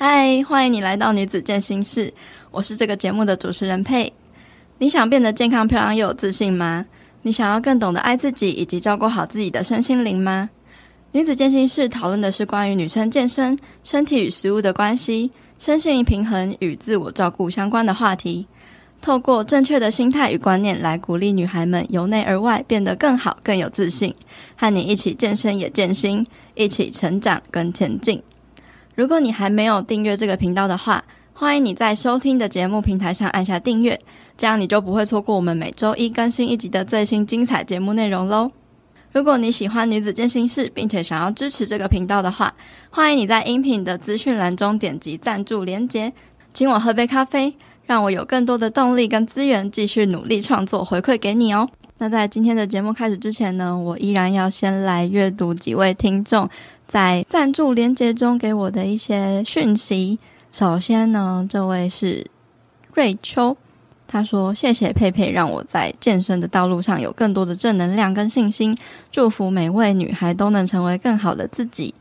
嗨，欢迎你来到女子健心室，我是这个节目的主持人佩。你想变得健康漂亮又有自信吗？你想要更懂得爱自己以及照顾好自己的身心灵吗？女子健心室讨论的是关于女生健身、身体与食物的关系、身心平衡与自我照顾相关的话题。透过正确的心态与观念来鼓励女孩们由内而外变得更好、更有自信，和你一起健身也健心，一起成长跟前进。如果你还没有订阅这个频道的话，欢迎你在收听的节目平台上按下订阅，这样你就不会错过我们每周一更新一集的最新精彩节目内容喽。如果你喜欢女子健心室，并且想要支持这个频道的话，欢迎你在音频的资讯栏中点击赞助连结，请我喝杯咖啡，让我有更多的动力跟资源继续努力创作，回馈给你哦。那在今天的节目开始之前呢，我依然要先来阅读几位听众。在赞助连接中给我的一些讯息。首先呢，这位是瑞秋，他说：“谢谢佩佩，让我在健身的道路上有更多的正能量跟信心。祝福每位女孩都能成为更好的自己。”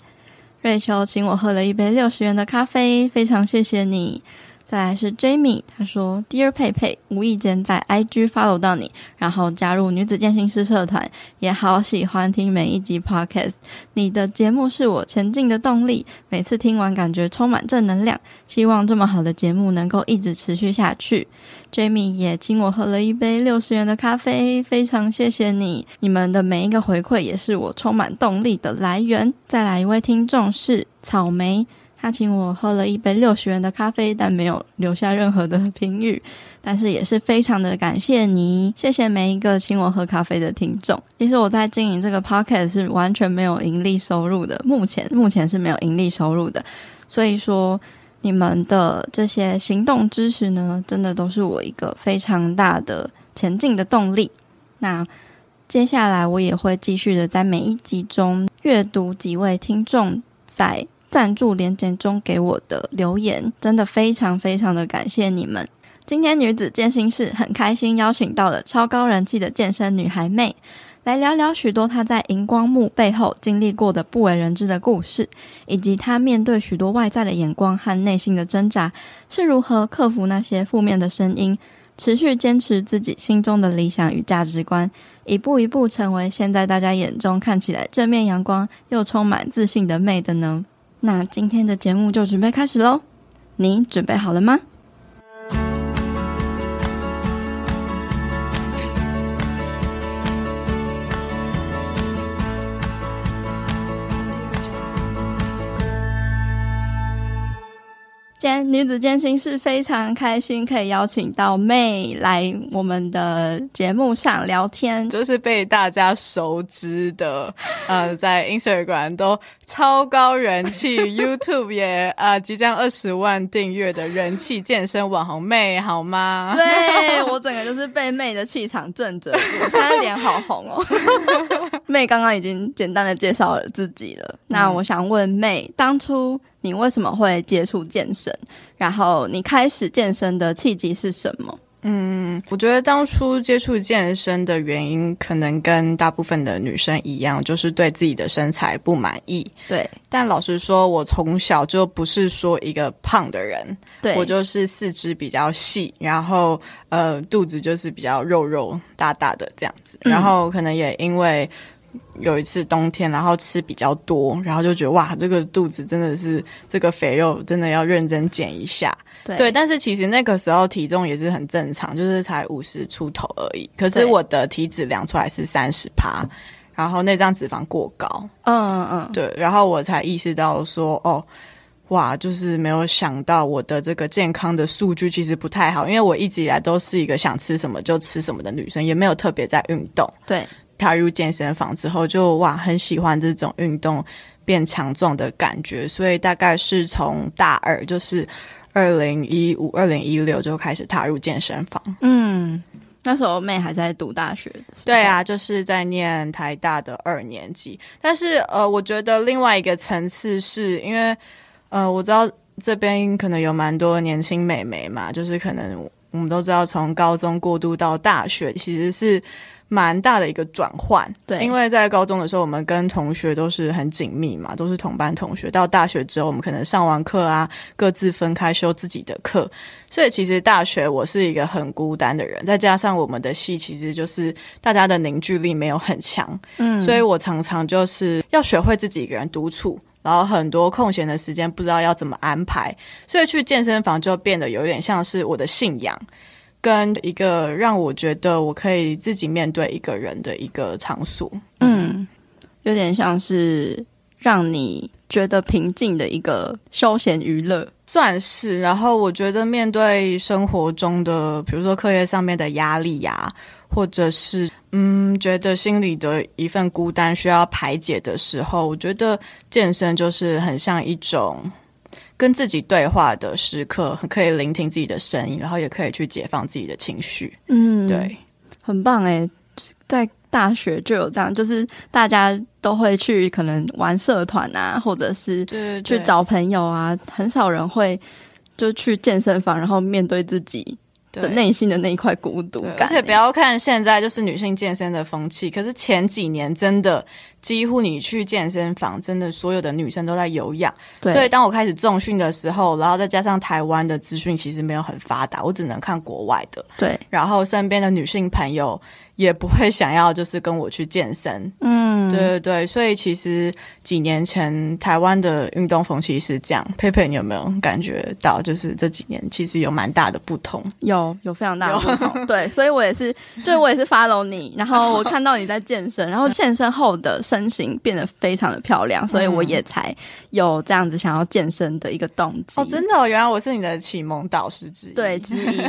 瑞秋请我喝了一杯六十元的咖啡，非常谢谢你。再来是 Jamie，他说：“Dear 佩佩，无意间在 IG follow 到你，然后加入女子健心师社团，也好喜欢听每一集 Podcast。你的节目是我前进的动力，每次听完感觉充满正能量。希望这么好的节目能够一直持续下去。”Jamie 也请我喝了一杯六十元的咖啡，非常谢谢你。你们的每一个回馈也是我充满动力的来源。再来一位听众是草莓。他请我喝了一杯六十元的咖啡，但没有留下任何的评语，但是也是非常的感谢你，谢谢每一个请我喝咖啡的听众。其实我在经营这个 podcast 是完全没有盈利收入的，目前目前是没有盈利收入的，所以说你们的这些行动支持呢，真的都是我一个非常大的前进的动力。那接下来我也会继续的在每一集中阅读几位听众在。赞助连结中给我的留言，真的非常非常的感谢你们。今天女子健心室很开心邀请到了超高人气的健身女孩妹来聊聊许多她在荧光幕背后经历过的不为人知的故事，以及她面对许多外在的眼光和内心的挣扎，是如何克服那些负面的声音，持续坚持自己心中的理想与价值观，一步一步成为现在大家眼中看起来正面阳光又充满自信的妹的呢？那今天的节目就准备开始喽，你准备好了吗？女子健心是非常开心，可以邀请到 May 来我们的节目上聊天，就是被大家熟知的，呃，在 Instagram 都超高人气，YouTube 也呃即将二十万订阅的人气健身网红 May 好吗？对，我整个就是被 May 的气场震着，我现在脸好红哦。May 刚刚已经简单的介绍了自己了，嗯、那我想问 May，当初。你为什么会接触健身？然后你开始健身的契机是什么？嗯，我觉得当初接触健身的原因，可能跟大部分的女生一样，就是对自己的身材不满意。对，但老实说，我从小就不是说一个胖的人，对，我就是四肢比较细，然后呃肚子就是比较肉肉大大的这样子，然后可能也因为。有一次冬天，然后吃比较多，然后就觉得哇，这个肚子真的是这个肥肉，真的要认真减一下。对，对，但是其实那个时候体重也是很正常，就是才五十出头而已。可是我的体脂量出来是三十趴，然后内脏脂肪过高。嗯嗯嗯，对，然后我才意识到说，哦，哇，就是没有想到我的这个健康的数据其实不太好，因为我一直以来都是一个想吃什么就吃什么的女生，也没有特别在运动。对。踏入健身房之后就，就哇很喜欢这种运动变强壮的感觉，所以大概是从大二，就是二零一五、二零一六就开始踏入健身房。嗯，那时候妹还在读大学。对啊，就是在念台大的二年级。但是呃，我觉得另外一个层次是因为呃，我知道这边可能有蛮多年轻美眉嘛，就是可能。我们都知道，从高中过渡到大学，其实是。蛮大的一个转换，对，因为在高中的时候，我们跟同学都是很紧密嘛，都是同班同学。到大学之后，我们可能上完课啊，各自分开修自己的课，所以其实大学我是一个很孤单的人。再加上我们的系其实就是大家的凝聚力没有很强，嗯，所以我常常就是要学会自己一个人独处，然后很多空闲的时间不知道要怎么安排，所以去健身房就变得有点像是我的信仰。跟一个让我觉得我可以自己面对一个人的一个场所，嗯，有点像是让你觉得平静的一个休闲娱乐，算是。然后我觉得面对生活中的，比如说课业上面的压力呀、啊，或者是嗯，觉得心里的一份孤单需要排解的时候，我觉得健身就是很像一种。跟自己对话的时刻，可以聆听自己的声音，然后也可以去解放自己的情绪。嗯，对，很棒哎，在大学就有这样，就是大家都会去可能玩社团啊，或者是去找朋友啊，很少人会就去健身房，然后面对自己。的内心的那一块孤独感，而且不要看现在就是女性健身的风气，可是前几年真的几乎你去健身房，真的所有的女生都在有氧。对，所以当我开始重训的时候，然后再加上台湾的资讯其实没有很发达，我只能看国外的。对，然后身边的女性朋友。也不会想要就是跟我去健身，嗯，对对对，所以其实几年前台湾的运动风气是这样。佩佩，你有没有感觉到，就是这几年其实有蛮大的不同？有，有非常大的不同。对，所以我也是，就我也是 follow 你，然后我看到你在健身，然后健身后的身形变得非常的漂亮，所以我也才有这样子想要健身的一个动机。哦，真的哦，原来我是你的启蒙导师之一，对，之一。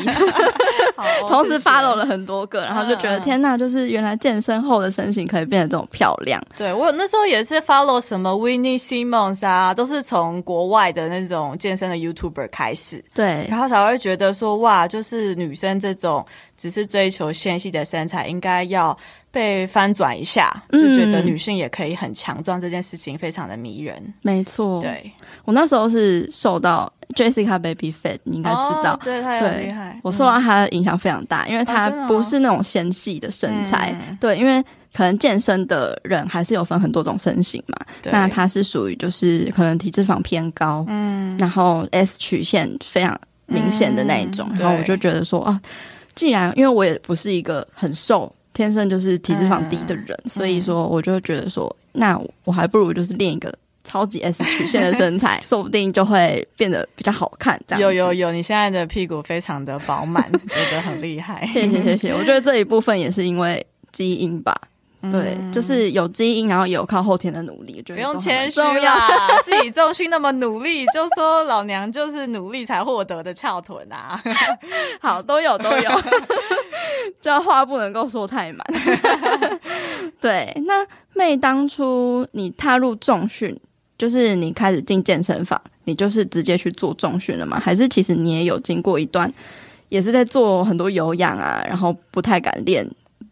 同时 follow 了很多个，然后就觉得天。那就是原来健身后的身形可以变得这么漂亮。对，我那时候也是 follow 什么 Whitney Simmons 啊，都是从国外的那种健身的 YouTuber 开始。对，然后才会觉得说哇，就是女生这种只是追求纤细的身材，应该要被翻转一下，就觉得女性也可以很强壮，这件事情非常的迷人。嗯、没错，对，我那时候是受到。Jessica Baby Fit，你应该知道，哦、对，他很厉害。我受到他的影响非常大，嗯、因为她不是那种纤细的身材，哦哦、对，因为可能健身的人还是有分很多种身形嘛。那他是属于就是可能体脂肪偏高，嗯，然后 S 曲线非常明显的那一种。嗯、然后我就觉得说啊，既然因为我也不是一个很瘦，天生就是体脂肪低的人，嗯、所以说我就觉得说，那我还不如就是练一个。超级 S 曲线的身材，说不定就会变得比较好看。这样有有有，你现在的屁股非常的饱满，觉得很厉害。谢谢谢谢，我觉得这一部分也是因为基因吧。嗯、对，就是有基因，然后也有靠后天的努力。不用谦虚啦，自己重训那么努力，就说老娘就是努力才获得的翘臀啊。好，都有都有，这话不能够说太满。对，那妹当初你踏入重训。就是你开始进健身房，你就是直接去做重训了吗？还是其实你也有经过一段，也是在做很多有氧啊，然后不太敢练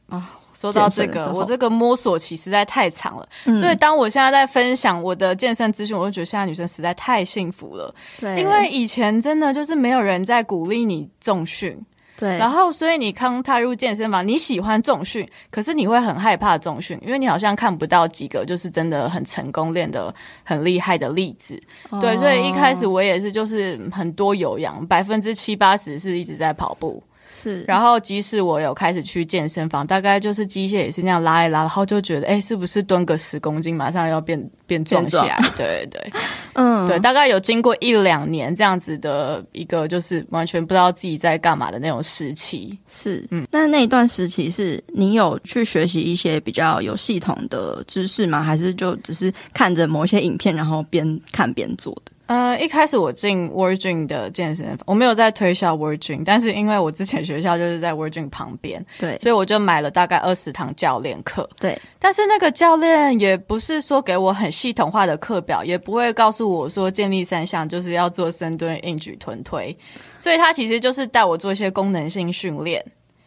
啊？说到这个，我这个摸索期实在太长了，嗯、所以当我现在在分享我的健身资讯，我就觉得现在女生实在太幸福了。对，因为以前真的就是没有人在鼓励你重训。对，然后所以你刚踏入健身房，你喜欢重训，可是你会很害怕重训，因为你好像看不到几个就是真的很成功练得很厉害的例子。哦、对，所以一开始我也是就是很多有氧，百分之七八十是一直在跑步。是，然后即使我有开始去健身房，大概就是机械也是那样拉一拉，然后就觉得，哎，是不是蹲个十公斤，马上要变变壮起来？对对，嗯，对，大概有经过一两年这样子的一个，就是完全不知道自己在干嘛的那种时期。是，嗯，那那一段时期是你有去学习一些比较有系统的知识吗？还是就只是看着某些影片，然后边看边做的？呃，一开始我进 Virgin 的健身房，我没有在推销 Virgin，但是因为我之前学校就是在 Virgin 旁边，对，所以我就买了大概二十堂教练课，对。但是那个教练也不是说给我很系统化的课表，也不会告诉我说建立三项就是要做深蹲、硬举、臀推，所以他其实就是带我做一些功能性训练，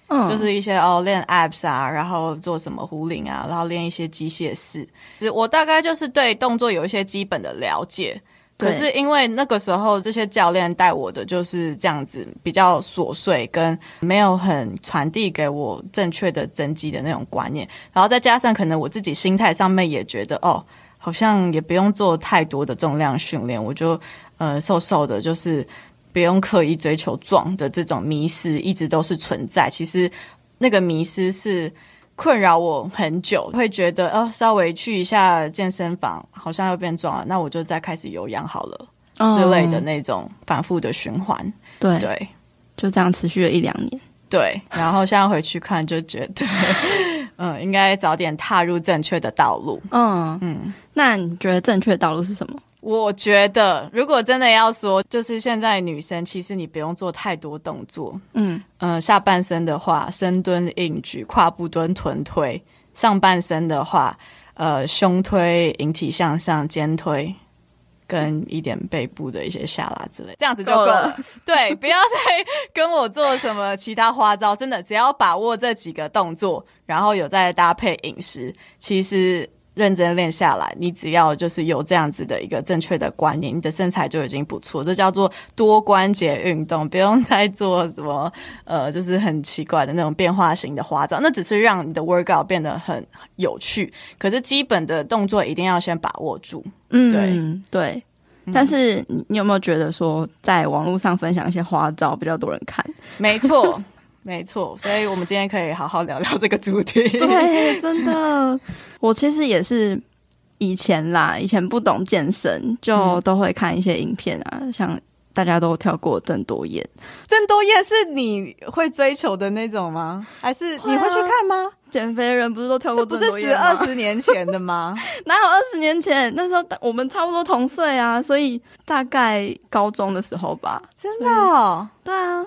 嗯，就是一些哦练 abs 啊，然后做什么壶铃啊，然后练一些机械式，我大概就是对动作有一些基本的了解。可是因为那个时候这些教练带我的就是这样子，比较琐碎，跟没有很传递给我正确的增肌的那种观念。然后再加上可能我自己心态上面也觉得，哦，好像也不用做太多的重量训练，我就呃瘦瘦的，就是不用刻意追求壮的这种迷失一直都是存在。其实那个迷失是。困扰我很久，会觉得哦，稍微去一下健身房，好像要变壮了，那我就再开始有氧好了、嗯、之类的那种反复的循环。对对，就这样持续了一两年。对，然后现在回去看，就觉得 嗯，应该早点踏入正确的道路。嗯嗯，那你觉得正确的道路是什么？我觉得，如果真的要说，就是现在女生其实你不用做太多动作，嗯呃，下半身的话，深蹲、硬举、跨步蹲、臀推；上半身的话，呃，胸推、引体向上、肩推，跟一点背部的一些下拉之类，这样子就够了。够了 对，不要再跟我做什么其他花招，真的，只要把握这几个动作，然后有再搭配饮食，其实。认真练下来，你只要就是有这样子的一个正确的观念，你的身材就已经不错。这叫做多关节运动，不用再做什么呃，就是很奇怪的那种变化型的花招，那只是让你的 workout 变得很有趣。可是基本的动作一定要先把握住。嗯，对对。但是你有没有觉得说，在网络上分享一些花招比较多人看？没错。没错，所以我们今天可以好好聊聊这个主题。对，真的，我其实也是以前啦，以前不懂健身，就都会看一些影片啊，嗯、像大家都跳过郑多燕。郑多燕是你会追求的那种吗？还是你会去看吗？啊、减肥的人不是都跳过？不是十二十年前的吗？哪有二十年前？那时候我们差不多同岁啊，所以大概高中的时候吧。真的、哦？对啊。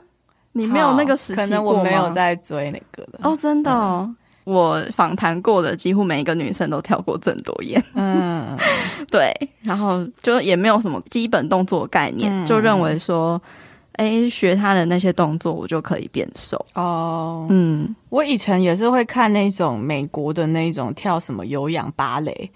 你没有那个时期？可能我没有在追那个的哦，真的哦。嗯、我访谈过的几乎每一个女生都跳过郑多燕，嗯，对，然后就也没有什么基本动作概念，嗯、就认为说，哎、欸，学她的那些动作，我就可以变瘦哦。嗯，我以前也是会看那种美国的那种跳什么有氧芭蕾。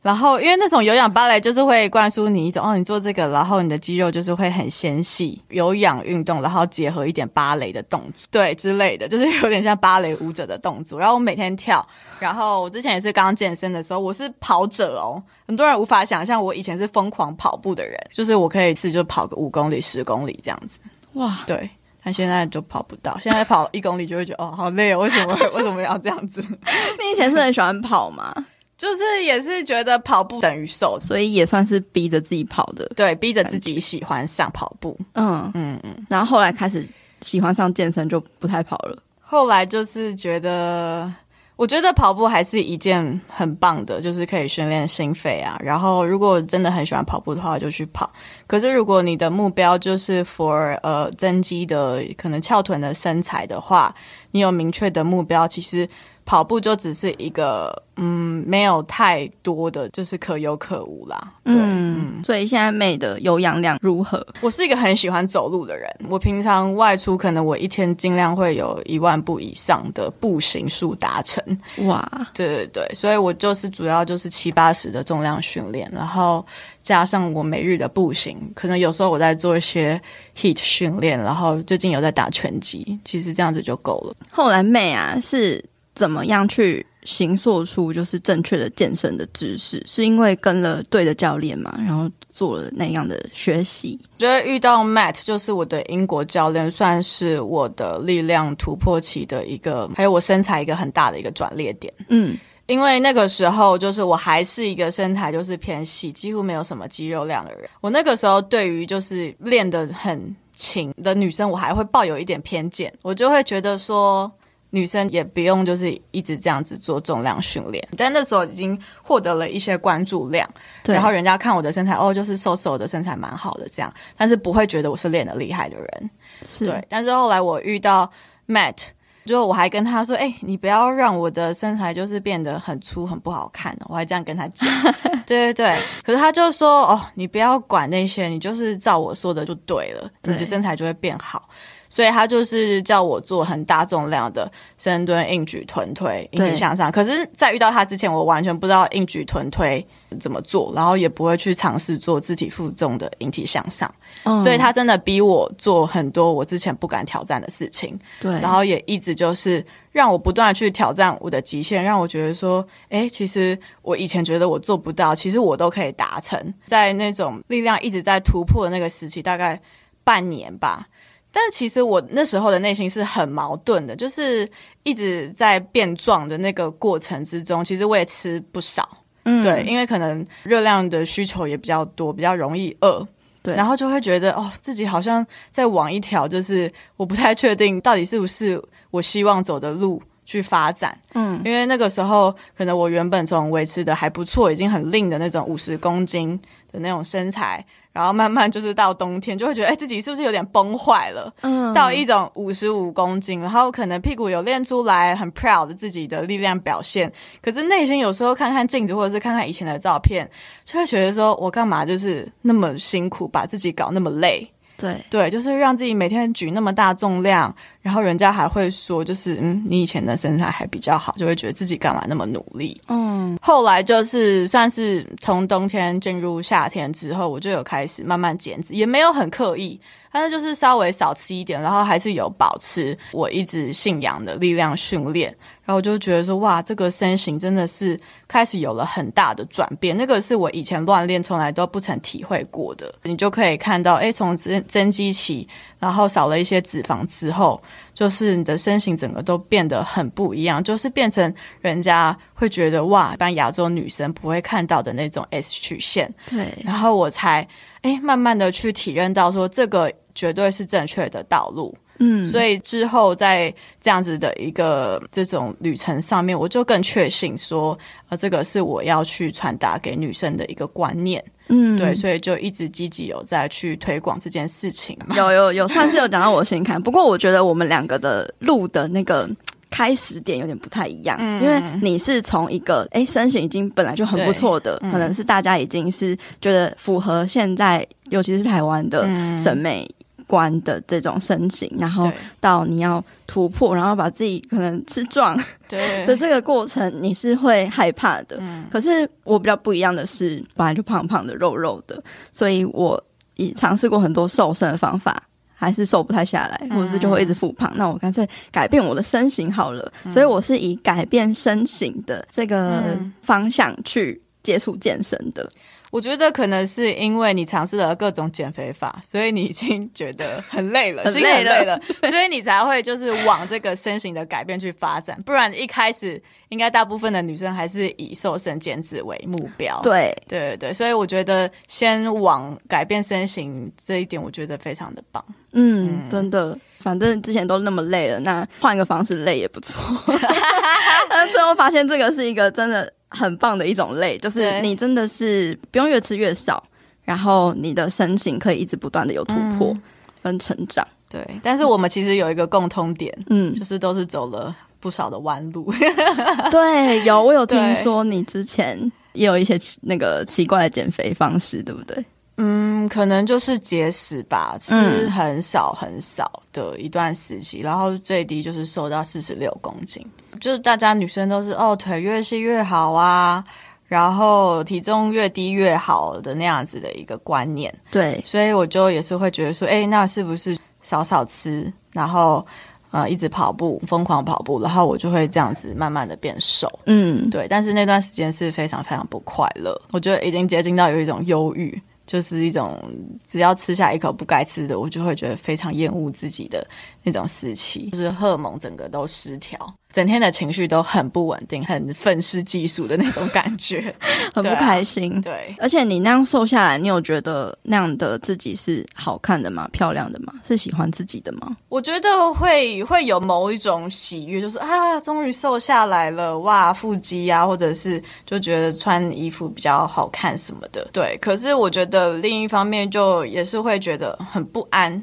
然后，因为那种有氧芭蕾就是会灌输你一种哦，你做这个，然后你的肌肉就是会很纤细。有氧运动，然后结合一点芭蕾的动作，对之类的，就是有点像芭蕾舞者的动作。然后我每天跳，然后我之前也是刚健身的时候，我是跑者哦。很多人无法想象，我以前是疯狂跑步的人，就是我可以一次就跑个五公里、十公里这样子。哇，对，但现在就跑不到，现在跑一公里就会觉得哦，好累哦，为什么为什么要这样子？你以前是很喜欢跑吗？就是也是觉得跑步等于瘦，所以也算是逼着自己跑的。对，逼着自己喜欢上跑步。嗯嗯嗯。然后后来开始喜欢上健身，就不太跑了。后来就是觉得，我觉得跑步还是一件很棒的，就是可以训练心肺啊。然后如果真的很喜欢跑步的话，就去跑。可是如果你的目标就是 for 呃增肌的，可能翘臀的身材的话，你有明确的目标，其实。跑步就只是一个，嗯，没有太多的就是可有可无啦。对，嗯，嗯，所以现在 May 的有氧量如何？我是一个很喜欢走路的人，我平常外出可能我一天尽量会有一万步以上的步行数达成。哇，对对对，所以我就是主要就是七八十的重量训练，然后加上我每日的步行，可能有时候我在做一些 heat 训练，然后最近有在打拳击，其实这样子就够了。后来 May 啊是。怎么样去形塑出就是正确的健身的知识？是因为跟了对的教练嘛，然后做了那样的学习。觉得遇到 Matt 就是我的英国教练，算是我的力量突破期的一个，还有我身材一个很大的一个转捩点。嗯，因为那个时候就是我还是一个身材就是偏细，几乎没有什么肌肉量的人。我那个时候对于就是练得很勤的女生，我还会抱有一点偏见，我就会觉得说。女生也不用就是一直这样子做重量训练，但那时候已经获得了一些关注量，对然后人家看我的身材，哦，就是瘦瘦的身材蛮好的这样，但是不会觉得我是练的厉害的人，是对。但是后来我遇到 Matt，就我还跟他说，哎、欸，你不要让我的身材就是变得很粗很不好看，我还这样跟他讲，对对对。可是他就说，哦，你不要管那些，你就是照我说的就对了，对你的身材就会变好。所以他就是叫我做很大重量的深蹲、硬举、臀推、引体向上。可是，在遇到他之前，我完全不知道硬举、臀推怎么做，然后也不会去尝试做肢体负重的引体向上。嗯，所以他真的逼我做很多我之前不敢挑战的事情。对，然后也一直就是让我不断的去挑战我的极限，让我觉得说，哎，其实我以前觉得我做不到，其实我都可以达成。在那种力量一直在突破的那个时期，大概半年吧。但其实我那时候的内心是很矛盾的，就是一直在变壮的那个过程之中，其实我也吃不少，嗯，对，因为可能热量的需求也比较多，比较容易饿，对，然后就会觉得哦，自己好像在往一条就是我不太确定到底是不是我希望走的路去发展，嗯，因为那个时候可能我原本从维持的还不错，已经很 lean 的那种五十公斤的那种身材。然后慢慢就是到冬天，就会觉得哎，自己是不是有点崩坏了？嗯，到一种五十五公斤，然后可能屁股有练出来，很 proud 的自己的力量表现。可是内心有时候看看镜子，或者是看看以前的照片，就会觉得说，我干嘛就是那么辛苦，把自己搞那么累？对对，就是让自己每天举那么大重量，然后人家还会说，就是嗯，你以前的身材还比较好，就会觉得自己干嘛那么努力。嗯，后来就是算是从冬天进入夏天之后，我就有开始慢慢减脂，也没有很刻意，但是就是稍微少吃一点，然后还是有保持我一直信仰的力量训练。然后我就觉得说，哇，这个身形真的是开始有了很大的转变。那个是我以前乱练从来都不曾体会过的。你就可以看到，诶，从增增肌期，然后少了一些脂肪之后，就是你的身形整个都变得很不一样，就是变成人家会觉得哇，一般亚洲女生不会看到的那种 S 曲线。对。然后我才诶，慢慢的去体认到说，这个绝对是正确的道路。嗯，所以之后在这样子的一个这种旅程上面，我就更确信说，呃，这个是我要去传达给女生的一个观念。嗯，对，所以就一直积极有在去推广这件事情。有有有，上次有讲到我心坎，不过我觉得我们两个的路的那个开始点有点不太一样，嗯、因为你是从一个哎身形已经本来就很不错的，可能是大家已经是觉得符合现在，尤其是台湾的审美。观的这种身形，然后到你要突破，然后把自己可能吃壮 的这个过程，你是会害怕的。嗯，可是我比较不一样的是，本来就胖胖的、肉肉的，所以我已尝试过很多瘦身的方法，还是瘦不太下来，或者是就会一直复胖。嗯，那我干脆改变我的身形好了。嗯，所以我是以改变身形的这个方向去接触健身的。我觉得可能是因为你尝试了各种减肥法，所以你已经觉得很累了，心很累了，所以你才会就是往这个身形的改变去发展。不然一开始应该大部分的女生还是以瘦身减脂为目标。对对对对，所以我觉得先往改变身形这一点，我觉得非常的棒。嗯，嗯真的，反正之前都那么累了，那换一个方式累也不错。但最后发现这个是一个真的。很棒的一种累，就是你真的是不用越吃越少，然后你的身形可以一直不断的有突破跟成长。嗯、对，但是我们其实有一个共通点，嗯，就是都是走了不少的弯路。对，有我有听说你之前也有一些那个奇怪的减肥方式，对不对？嗯，可能就是节食吧，吃很少很少的一段时期，嗯、然后最低就是瘦到四十六公斤。就是大家女生都是哦，腿越细越好啊，然后体重越低越好的那样子的一个观念。对，所以我就也是会觉得说，哎，那是不是少少吃，然后呃一直跑步，疯狂跑步，然后我就会这样子慢慢的变瘦。嗯，对。但是那段时间是非常非常不快乐，我觉得已经接近到有一种忧郁。就是一种只要吃下一口不该吃的，我就会觉得非常厌恶自己的那种时期，就是荷尔蒙整个都失调，整天的情绪都很不稳定，很愤世嫉俗的那种感觉，很不开心。对啊，对，而且你那样瘦下来，你有觉得那样的自己是好看的吗？漂亮的吗？是喜欢自己的吗？我觉得会会有某一种喜悦，就是啊，终于瘦下来了，哇，腹肌啊，或者是就觉得穿衣服比较好看什么的。对，可是我觉得。另一方面，就也是会觉得很不安，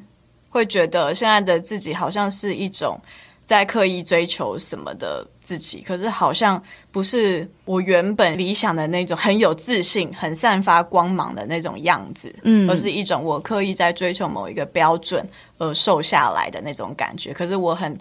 会觉得现在的自己好像是一种在刻意追求什么的自己，可是好像不是我原本理想的那种很有自信、很散发光芒的那种样子，嗯，而是一种我刻意在追求某一个标准而瘦下来的那种感觉。可是我很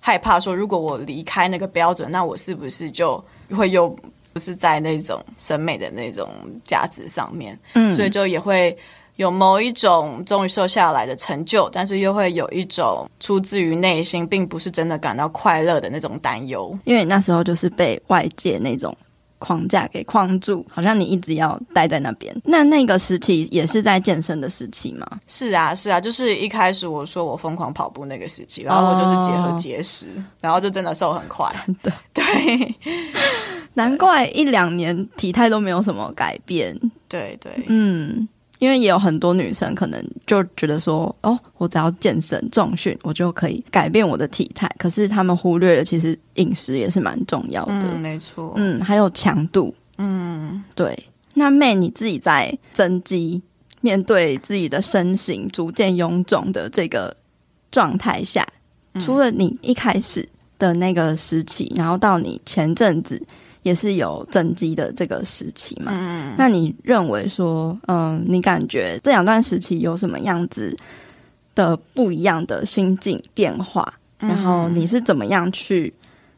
害怕说，如果我离开那个标准，那我是不是就会又不是在那种审美的那种价值上面？嗯，所以就也会。有某一种终于瘦下来的成就，但是又会有一种出自于内心，并不是真的感到快乐的那种担忧。因为那时候就是被外界那种框架给框住，好像你一直要待在那边。那那个时期也是在健身的时期吗？是啊，是啊，就是一开始我说我疯狂跑步那个时期，然后我就是结合节食，哦、然后就真的瘦很快。真的，对，难怪一两年体态都没有什么改变。对对，嗯。因为也有很多女生可能就觉得说，哦，我只要健身重训，我就可以改变我的体态。可是他们忽略了，其实饮食也是蛮重要的。嗯，没错。嗯，还有强度。嗯，对。那 May 你自己在增肌，面对自己的身形逐渐臃肿的这个状态下，嗯，除了你一开始的那个时期，然后到你前阵子。也是有增肌的这个时期嘛？嗯，那你认为说，嗯，你感觉这两段时期有什么样子的不一样的心境变化？然后你是怎么样去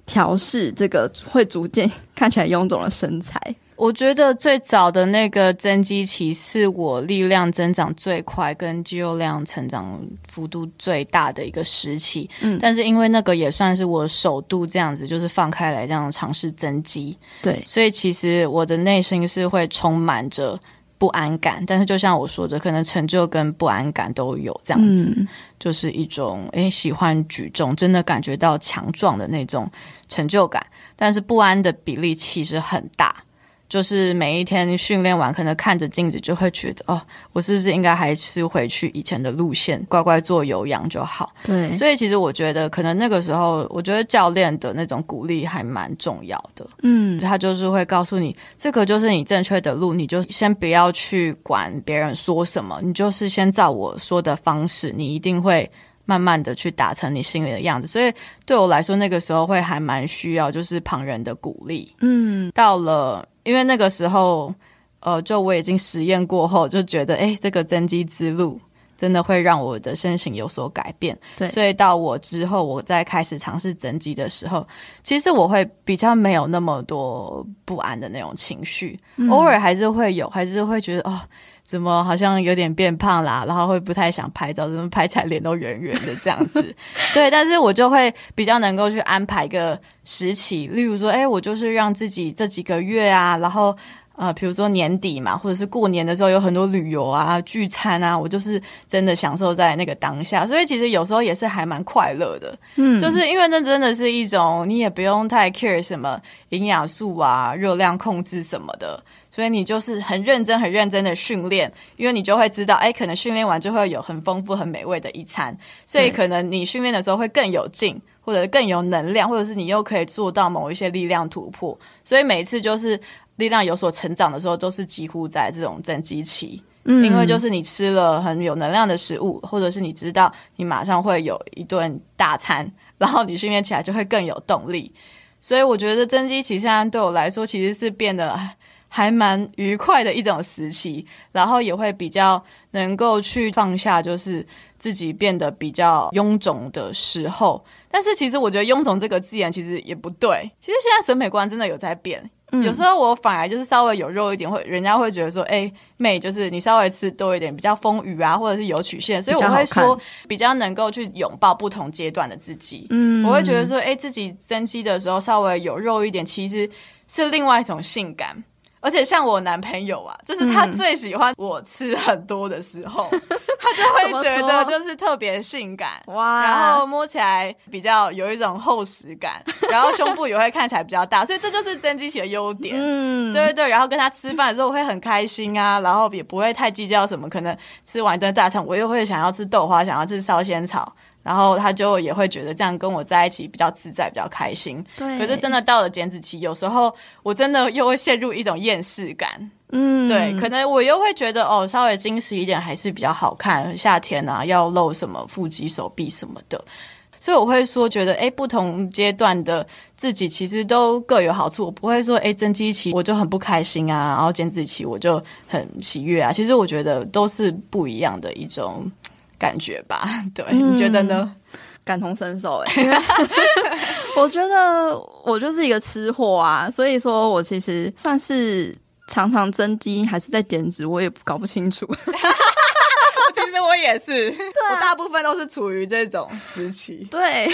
调试这个会逐渐 看起来臃肿的身材？我觉得最早的那个增肌期是我力量增长最快，跟肌肉量成长幅度最大的一个时期。嗯，但是因为那个也算是我首度这样子，就是放开来这样尝试增肌。对，所以其实我的内心是会充满着不安感。但是就像我说的，可能成就跟不安感都有这样子，嗯、就是一种诶喜欢举重，真的感觉到强壮的那种成就感，但是不安的比例其实很大。就是每一天训练完，可能看着镜子就会觉得，哦，我是不是应该还是回去以前的路线，乖乖做有氧就好？对。所以其实我觉得，可能那个时候，我觉得教练的那种鼓励还蛮重要的。嗯，他就是会告诉你，这个就是你正确的路，你就先不要去管别人说什么，你就是先照我说的方式，你一定会慢慢的去达成你心里的样子。所以对我来说，那个时候会还蛮需要，就是旁人的鼓励。嗯，到了。因为那个时候，呃，就我已经实验过后，就觉得，哎，这个增肌之路真的会让我的身形有所改变。对，所以到我之后，我再开始尝试增肌的时候，其实我会比较没有那么多不安的那种情绪，嗯、偶尔还是会有，还是会觉得，哦，怎么好像有点变胖啦，然后会不太想拍照，怎么拍起来脸都圆圆的这样子。对，但是我就会比较能够去安排一个时期，例如说，哎，我就是让自己这几个月啊，然后呃，比如说年底嘛，或者是过年的时候有很多旅游啊、聚餐啊，我就是真的享受在那个当下，所以其实有时候也是还蛮快乐的，嗯，就是因为那真的是一种你也不用太 care 什么营养素啊、热量控制什么的，所以你就是很认真、很认真的训练，因为你就会知道，哎，可能训练完就会有很丰富、很美味的一餐，所以可能你训练的时候会更有劲。或者更有能量，或者是你又可以做到某一些力量突破，所以每一次就是力量有所成长的时候，都是几乎在这种增肌期。嗯，因为就是你吃了很有能量的食物，或者是你知道你马上会有一顿大餐，然后你训练起来就会更有动力。所以我觉得增肌期现在对我来说，其实是变得还蛮愉快的一种时期，然后也会比较能够去放下，就是自己变得比较臃肿的时候。但是其实我觉得“臃肿”这个字眼其实也不对。其实现在审美观真的有在变，嗯、有时候我反而就是稍微有肉一点，会人家会觉得说：“哎，妹，就是你稍微吃多一点，比较丰腴啊，或者是有曲线。”所以我会说，比较能够去拥抱不同阶段的自己。嗯，我会觉得说：“哎，自己增肌的时候稍微有肉一点，其实是另外一种性感。”而且像我男朋友啊，就是他最喜欢我吃很多的时候，嗯、他就会觉得就是特别性感哇，然后摸起来比较有一种厚实感，然后胸部也会看起来比较大，所以这就是增肌起的优点。嗯，对对对。然后跟他吃饭的时候我会很开心啊，然后也不会太计较什么，可能吃完一顿大餐，我又会想要吃豆花，想要吃烧仙草。然后他就也会觉得这样跟我在一起比较自在，比较开心。对。可是真的到了减脂期，有时候我真的又会陷入一种厌世感。嗯。对，可能我又会觉得哦，稍微矜持一点还是比较好看。夏天啊，要露什么腹肌、手臂什么的。所以我会说，觉得哎，不同阶段的自己其实都各有好处。我不会说哎，增肌期我就很不开心啊，然后减脂期我就很喜悦啊。其实我觉得都是不一样的一种感觉吧。对，嗯、你觉得呢？感同身受哎，我觉得我就是一个吃货啊，所以说我其实算是常常增肌还是在减脂，我也搞不清楚。其实我也是，对啊、我大部分都是处于这种时期。对，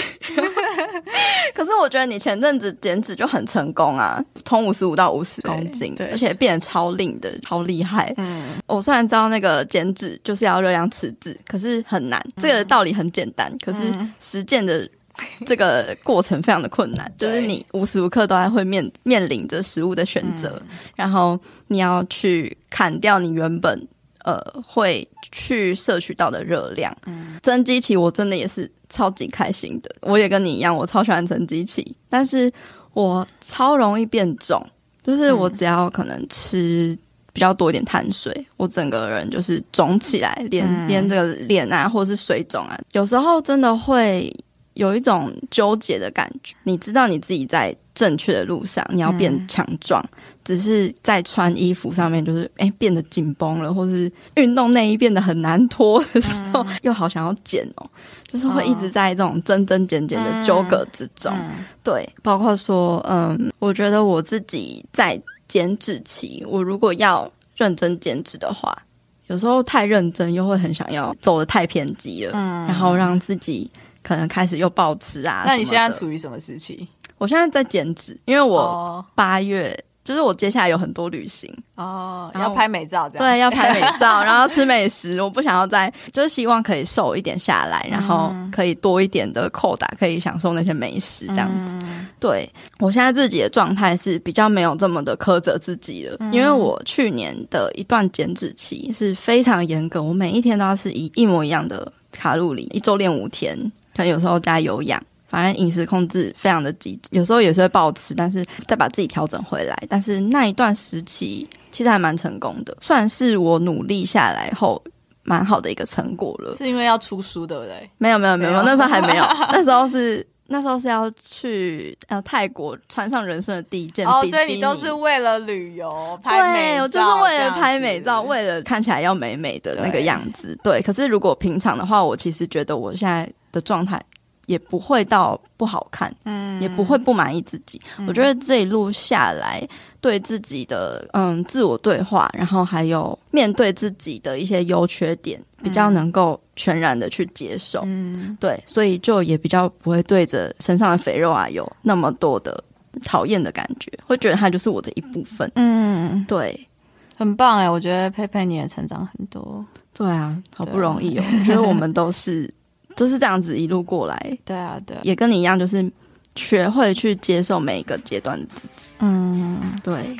可是我觉得你前阵子减脂就很成功啊，从五十五到五十公斤，而且变得超令的，超厉害。嗯，我虽然知道那个减脂就是要热量赤字，可是很难。这个道理很简单，可是实践的这个过程非常的困难，就是你无时无刻都还会面面临着食物的选择，然后你要去砍掉你原本。呃，会去摄取到的热量。嗯，增肌期我真的也是超级开心的。我也跟你一样，我超喜欢增肌期，但是我超容易变重。就是我只要可能吃比较多一点碳水，嗯、我整个人就是肿起来，连、嗯、连这个脸啊，或是水肿啊，有时候真的会有一种纠结的感觉。你知道你自己在。正确的路上，你要变强壮，嗯、只是在穿衣服上面，就是哎、欸、变得紧绷了，或是运动内衣变得很难脱的时候，嗯、又好想要减哦，就是会一直在这种增增减减的纠葛之中。对，包括说，嗯，我觉得我自己在减脂期，我如果要认真减脂的话，有时候太认真，又会很想要走的太偏激了，嗯，然后让自己可能开始又暴吃啊。那你现在处于什么时期？我现在在减脂，因为我八月、oh. 就是我接下来有很多旅行哦，oh, 要拍美照这样，对，要拍美照，然后吃美食。我不想要再，就是希望可以瘦一点下来，然后可以多一点的扣打，可以享受那些美食这样子。Mm. 对，我现在自己的状态是比较没有这么的苛责自己了，mm. 因为我去年的一段减脂期是非常严格，我每一天都要吃一一模一样的卡路里，一周练五天，可能有时候加有氧。反正饮食控制非常的极，有时候也是会暴吃，但是再把自己调整回来。但是那一段时期其实还蛮成功的，算是我努力下来后蛮好的一个成果了。是因为要出书对不对？没有没有没有，那时候还没有，那时候是那时候是要去呃泰国穿上人生的第一件。哦，所以你都是为了旅游拍美照？对，我就是为了拍美照，为了看起来要美美的那个样子。对，对，可是如果平常的话，我其实觉得我现在的状态。也不会到不好看，嗯，也不会不满意自己。嗯、我觉得这一路下来，对自己的嗯自我对话，然后还有面对自己的一些优缺点，比较能够全然的去接受，嗯，对，所以就也比较不会对着身上的肥肉啊有那么多的讨厌的感觉，会觉得它就是我的一部分，嗯，对，很棒哎，我觉得佩佩你也成长很多，对啊，好不容易哦，我觉得我们都是。就是这样子一路过来，对啊，对，也跟你一样，就是学会去接受每一个阶段的自己。嗯，对。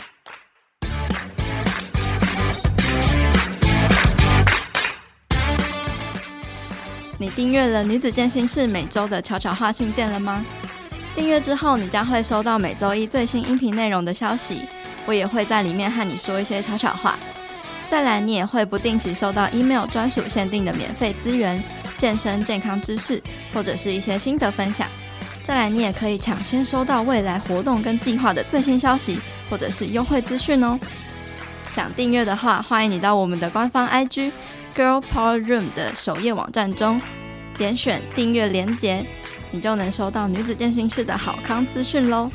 你订阅了女子健心室每周的悄悄话信件了吗？订阅之后，你将会收到每周一最新音频内容的消息，我也会在里面和你说一些悄悄话。再来，你也会不定期收到 email 专属限定的免费资源。健身健康知识，或者是一些心得分享。再来，你也可以抢先收到未来活动跟计划的最新消息，或者是优惠资讯哦。想订阅的话，欢迎你到我们的官方 IG Girl Power Room 的首页网站中，点选订阅连结，你就能收到女子健身室的好康资讯喽。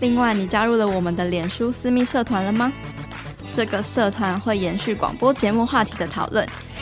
另外，你加入了我们的脸书私密社团了吗？这个社团会延续广播节目话题的讨论。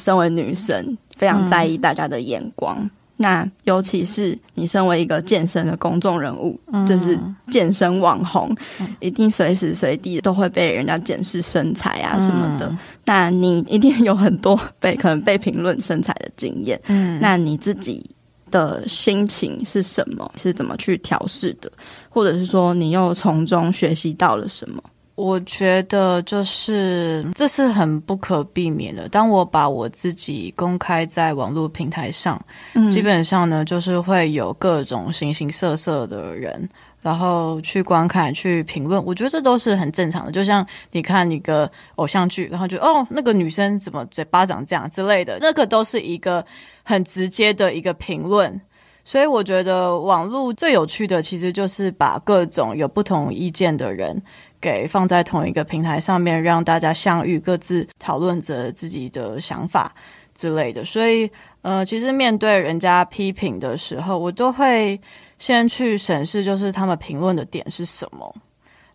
身为女生，非常在意大家的眼光。嗯、那尤其是你身为一个健身的公众人物，嗯、就是健身网红，嗯、一定随时随地都会被人家检视身材啊什么的。嗯、那你一定有很多 被可能被评论身材的经验。嗯，那你自己的心情是什么？是怎么去调试的？或者是说，你又从中学习到了什么？我觉得就是这是很不可避免的。当我把我自己公开在网络平台上，嗯、基本上呢，就是会有各种形形色色的人，然后去观看、去评论。我觉得这都是很正常的。就像你看一个偶像剧，然后就哦，那个女生怎么嘴巴长这样之类的，那个都是一个很直接的一个评论。所以我觉得网络最有趣的，其实就是把各种有不同意见的人。给放在同一个平台上面，让大家相遇，各自讨论着自己的想法之类的。所以，呃，其实面对人家批评的时候，我都会先去审视，就是他们评论的点是什么。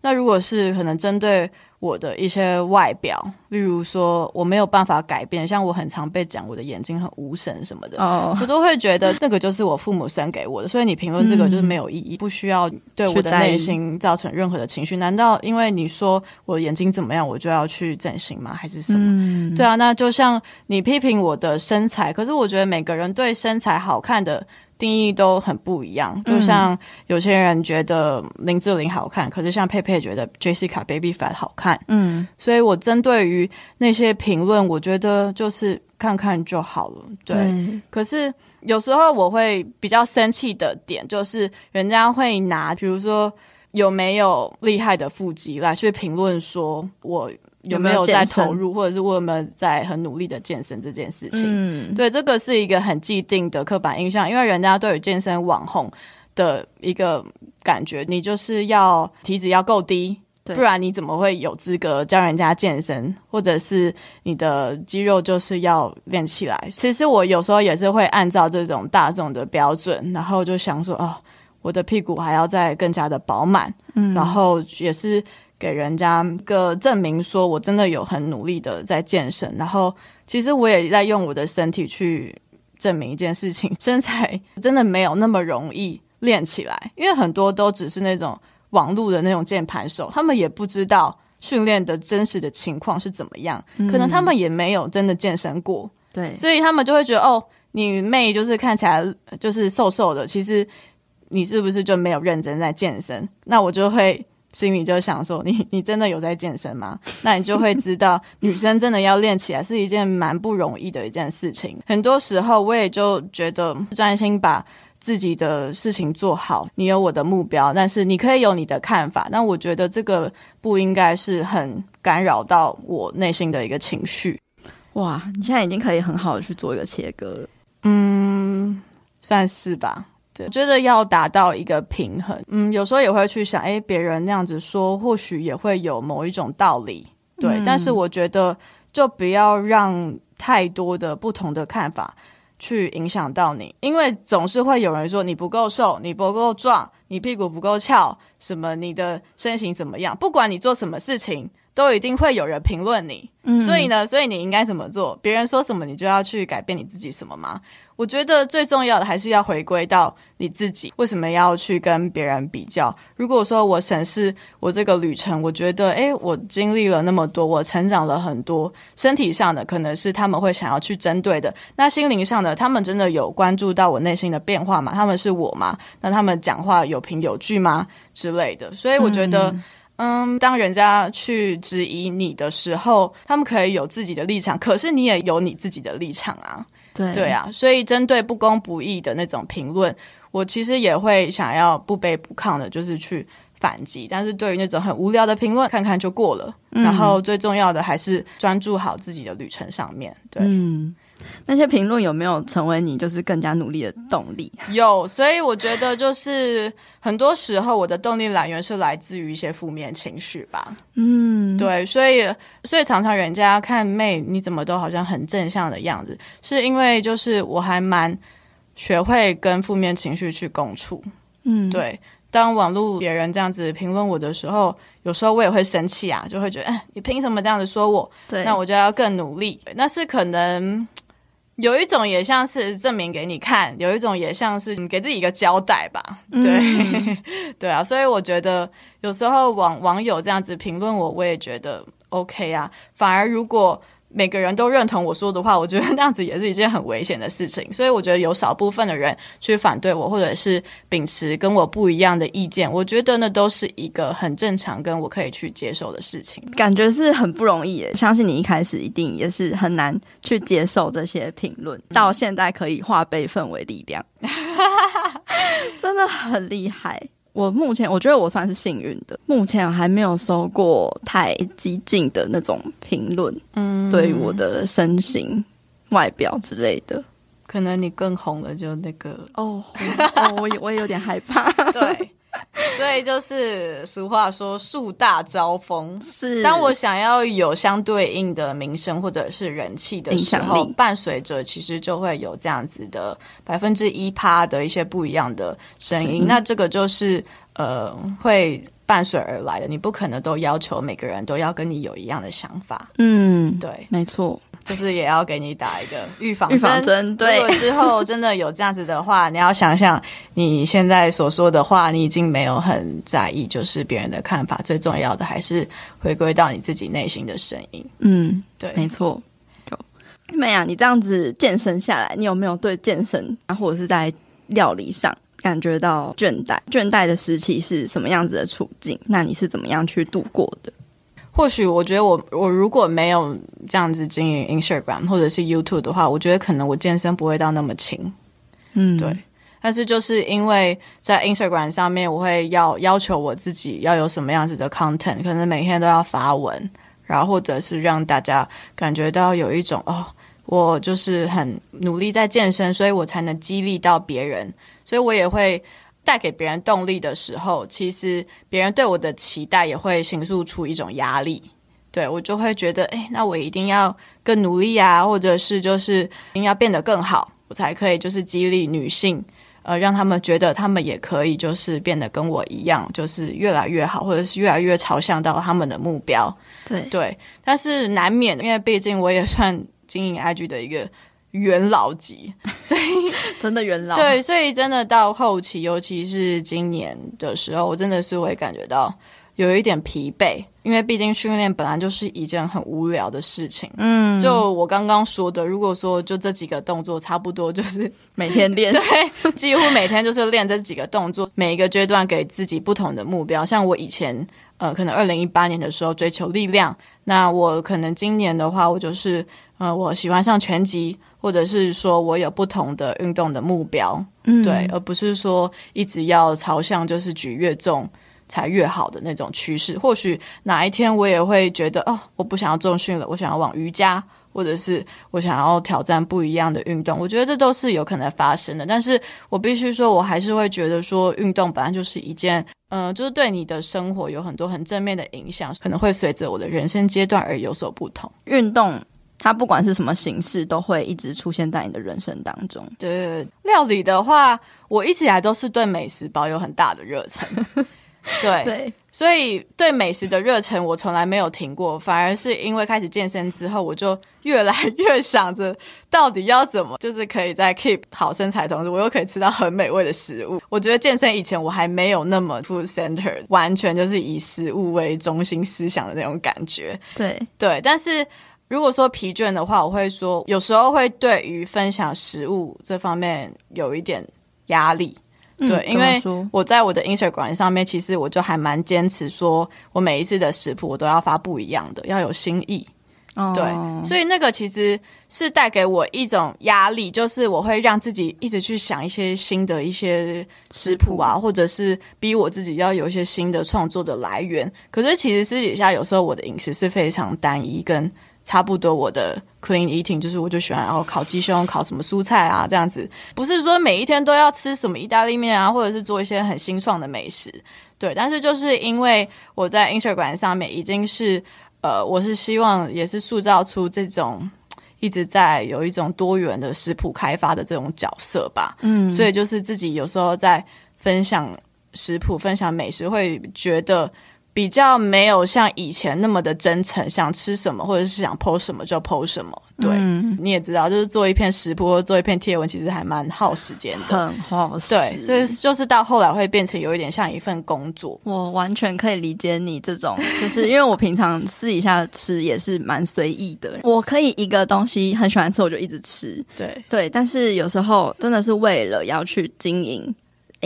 那如果是可能针对。我的一些外表，例如说我没有办法改变，像我很常被讲我的眼睛很无神什么的，oh. 我都会觉得那个就是我父母生给我的，所以你评论这个就是没有意义，嗯、不需要对我的内心造成任何的情绪。难道因为你说我眼睛怎么样，我就要去整形吗？还是什么？嗯、对啊，那就像你批评我的身材，可是我觉得每个人对身材好看的。定义都很不一样，就像有些人觉得林志玲好看，嗯、可是像佩佩觉得 Jessica Baby Fat 好看。嗯，所以我针对于那些评论，我觉得就是看看就好了。对，对，可是有时候我会比较生气的点，就是人家会拿，比如说有没有厉害的腹肌来去评论说我。有没有在投入，或者是我有没有在很努力的健身这件事情？嗯，对，这个是一个很既定的刻板印象，因为人家对于健身网红的一个感觉，你就是要体脂要够低，对不然你怎么会有资格教人家健身？或者是你的肌肉就是要练起来？其实我有时候也是会按照这种大众的标准，然后就想说，哦，我的屁股还要再更加的饱满，嗯，然后也是。给人家一个证明，说我真的有很努力的在健身，然后其实我也在用我的身体去证明一件事情：身材真的没有那么容易练起来，因为很多都只是那种网络的那种键盘手，他们也不知道训练的真实的情况是怎么样，嗯、可能他们也没有真的健身过，对，所以他们就会觉得哦，你妹就是看起来就是瘦瘦的，其实你是不是就没有认真在健身？那我就会。心里就想说，你你真的有在健身吗？那你就会知道，女生真的要练起来是一件蛮不容易的一件事情。很多时候，我也就觉得专心把自己的事情做好。你有我的目标，但是你可以有你的看法。但我觉得这个不应该是很干扰到我内心的一个情绪。哇，你现在已经可以很好的去做一个切割了。嗯，算是吧。对，觉得要达到一个平衡，嗯，有时候也会去想，诶，别人那样子说，或许也会有某一种道理，对。嗯，但是我觉得，就不要让太多的不同的看法去影响到你，因为总是会有人说你不够瘦，你不够壮，你屁股不够翘，什么你的身形怎么样？不管你做什么事情，都一定会有人评论你。嗯，所以呢，所以你应该怎么做？别人说什么，你就要去改变你自己什么吗？我觉得最重要的还是要回归到你自己，为什么要去跟别人比较？如果说我审视我这个旅程，我觉得，诶，我经历了那么多，我成长了很多，身体上的可能是他们会想要去针对的，那心灵上的，他们真的有关注到我内心的变化吗？他们是我吗？那他们讲话有凭有据吗？之类的。所以我觉得，嗯，嗯，当人家去质疑你的时候，他们可以有自己的立场，可是你也有你自己的立场啊。对对啊，所以针对不公不义的那种评论，我其实也会想要不卑不亢的，就是去反击。但是对于那种很无聊的评论，看看就过了。嗯、然后最重要的还是专注好自己的旅程上面。对。嗯那些评论有没有成为你就是更加努力的动力？有，所以我觉得就是很多时候我的动力来源是来自于一些负面情绪吧。嗯，对，所以所以常常人家看妹你怎么都好像很正向的样子，是因为就是我还蛮学会跟负面情绪去共处。嗯，对，当网络别人这样子评论我的时候，有时候我也会生气啊，就会觉得，哎，你凭什么这样子说我？对，那我就要更努力。那是可能。有一种也像是证明给你看，有一种也像是你给自己一个交代吧。对，嗯、对啊，所以我觉得有时候网网友这样子评论我，我也觉得 OK 啊。反而如果每个人都认同我说的话，我觉得那样子也是一件很危险的事情。所以我觉得有少部分的人去反对我，或者是秉持跟我不一样的意见，我觉得那都是一个很正常，跟我可以去接受的事情。感觉是很不容易耶，相信你一开始一定也是很难去接受这些评论，到现在可以化悲愤为力量，真的很厉害。我目前我觉得我算是幸运的，目前还没有收过太激进的那种评论，嗯，对于我的身形、外表之类的，可能你更红了，就那个。哦，哦，我也我也有点害怕，对。所以就是俗话说树大招风，是当我想要有相对应的名声或者是人气的时候，伴随着其实就会有这样子的百分之一趴的一些不一样的声音。那这个就是呃会伴随而来的，你不可能都要求每个人都要跟你有一样的想法。嗯，对，没错。就是也要给你打一个预防针。预防针，对。如果之后真的有这样子的话，你要想想你现在所说的话，你已经没有很在意，就是别人的看法。最重要的还是回归到你自己内心的声音。嗯，对，没错。有妹啊，你这样子健身下来，你有没有对健身啊，或者是在料理上感觉到倦怠？倦怠的时期是什么样子的处境？那你是怎么样去度过的？或许我觉得我我如果没有这样子经营 Instagram 或者是 YouTube 的话，我觉得可能我健身不会到那么勤，嗯，对。但是就是因为在 Instagram 上面，我会要要求我自己要有什么样子的 content，可能每天都要发文，然后或者是让大家感觉到有一种哦，我就是很努力在健身，所以我才能激励到别人，所以我也会。带给别人动力的时候，其实别人对我的期待也会形塑出一种压力，对，我就会觉得，哎，那我一定要更努力啊，或者是就是一定要变得更好，我才可以就是激励女性，呃，让他们觉得他们也可以就是变得跟我一样，就是越来越好，或者是越来越朝向到他们的目标。对对，但是难免，因为毕竟我也算经营 IG 的一个。元老级，所以 真的元老。对，所以真的到后期，尤其是今年的时候，我真的是会感觉到有一点疲惫，因为毕竟训练本来就是一件很无聊的事情。嗯，就我刚刚说的，如果说就这几个动作，差不多就是每天练，对，几乎每天就是练这几个动作，每一个阶段给自己不同的目标。像我以前，呃，可能二零一八年的时候追求力量，那我可能今年的话，我就是。呃，我喜欢上拳击，或者是说我有不同的运动的目标，嗯，对，而不是说一直要朝向就是举越重才越好的那种趋势。或许哪一天我也会觉得，哦，我不想要重训了，我想要往瑜伽，或者是我想要挑战不一样的运动。我觉得这都是有可能发生的。但是我必须说，我还是会觉得说，运动本来就是一件，嗯、呃，就是对你的生活有很多很正面的影响，可能会随着我的人生阶段而有所不同。运动。它不管是什么形式，都会一直出现在你的人生当中。对，料理的话，我一直以来都是对美食保有很大的热忱。对对，所以对美食的热忱我从来没有停过，反而是因为开始健身之后，我就越来越想着到底要怎么，就是可以在 keep 好身材同时，我又可以吃到很美味的食物。我觉得健身以前我还没有那么 food center，完全就是以食物为中心思想的那种感觉。对对，但是。如果说疲倦的话，我会说有时候会对于分享食物这方面有一点压力。对，嗯，因为我在我的 Instagram 上面，其实我就还蛮坚持说，我每一次的食谱我都要发不一样的，要有新意。哦，对，所以那个其实是带给我一种压力，就是我会让自己一直去想一些新的一些食谱啊，或者是逼我自己要有一些新的创作的来源。可是其实私底下有时候我的饮食是非常单一跟。差不多，我的 clean eating 就是，我就喜欢然后烤鸡胸、烤什么蔬菜啊，这样子，不是说每一天都要吃什么意大利面啊，或者是做一些很新创的美食，对。但是就是因为我在 Instagram 上面已经是，呃，我是希望也是塑造出这种一直在有一种多元的食谱开发的这种角色吧，嗯，所以就是自己有时候在分享食谱、分享美食，会觉得。比较没有像以前那么的真诚，想吃什么或者是想 po 什么就 po 什么，对，嗯、你也知道，就是做一篇食谱或做一篇贴文，其实还蛮耗时间的，很耗时。对，所以就是到后来会变成有一点像一份工作。我完全可以理解你这种，就是因为我平常私底下吃也是蛮随意的。我可以一个东西很喜欢吃，我就一直吃。对对，但是有时候真的是为了要去经营。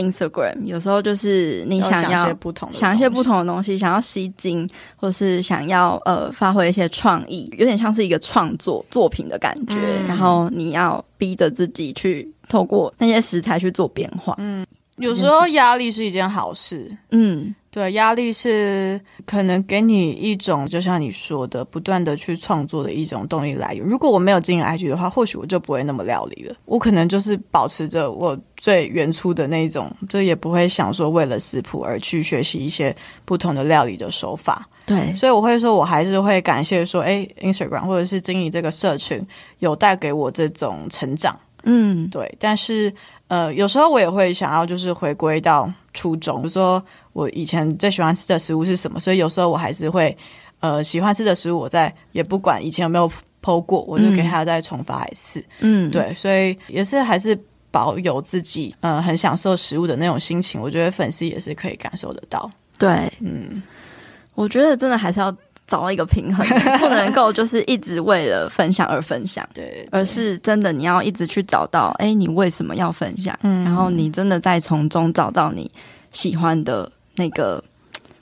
Instagram 有时候就是你想要想一些不同的东西，想要吸睛，或是想要呃发挥一些创意，有点像是一个创作作品的感觉。嗯、然后你要逼着自己去透过那些食材去做变化。嗯，有时候压力是一件好事。嗯。对，压力是可能给你一种，就像你说的，不断的去创作的一种动力来源。如果我没有经营 IG 的话，或许我就不会那么料理了。我可能就是保持着我最原初的那种，就也不会想说为了食谱而去学习一些不同的料理的手法。对，所以我会说，我还是会感谢说，哎，Instagram 或者是经营这个社群，有带给我这种成长。嗯，对。但是，呃，有时候我也会想要，就是回归到初衷，比如说。我以前最喜欢吃的食物是什么？所以有时候我还是会，呃，喜欢吃的食物，我在也不管以前有没有 PO 过，我就给他再重发一次。嗯，对，所以也是还是保有自己，呃，很享受食物的那种心情。我觉得粉丝也是可以感受得到。对，嗯，我觉得真的还是要找到一个平衡，不能够就是一直为了分享而分享，对，对，而是真的你要一直去找到，哎，你为什么要分享？嗯，然后你真的在从中找到你喜欢的。那个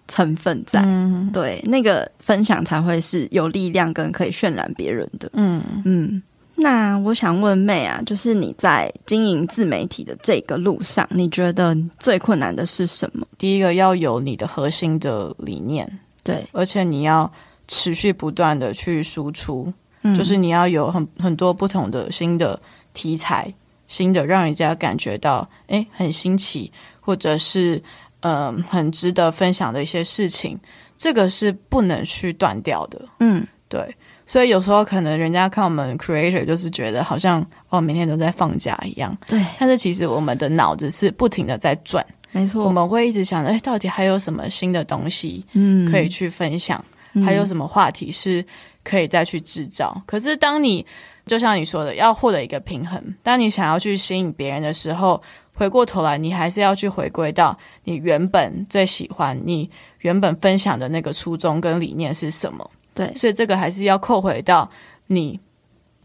成分在，嗯、对，那个分享才会是有力量跟可以渲染别人的。嗯嗯，那我想问妹啊，就是你在经营自媒体的这个路上，你觉得最困难的是什么？第一个要有你的核心的理念，对，而且你要持续不断的去输出，嗯、就是你要有很很多不同的新的题材，新的让人家感觉到哎很新奇，或者是。嗯、呃，很值得分享的一些事情，这个是不能去断掉的。嗯，对，所以有时候可能人家看我们 creator 就是觉得好像哦，每天都在放假一样。对，但是其实我们的脑子是不停的在转。没错，我们会一直想着，哎，到底还有什么新的东西，嗯，可以去分享？嗯、还有什么话题是可以再去制造？可是当你就像你说的，要获得一个平衡，当你想要去吸引别人的时候。回过头来，你还是要去回归到你原本最喜欢、你原本分享的那个初衷跟理念是什么？对，所以这个还是要扣回到你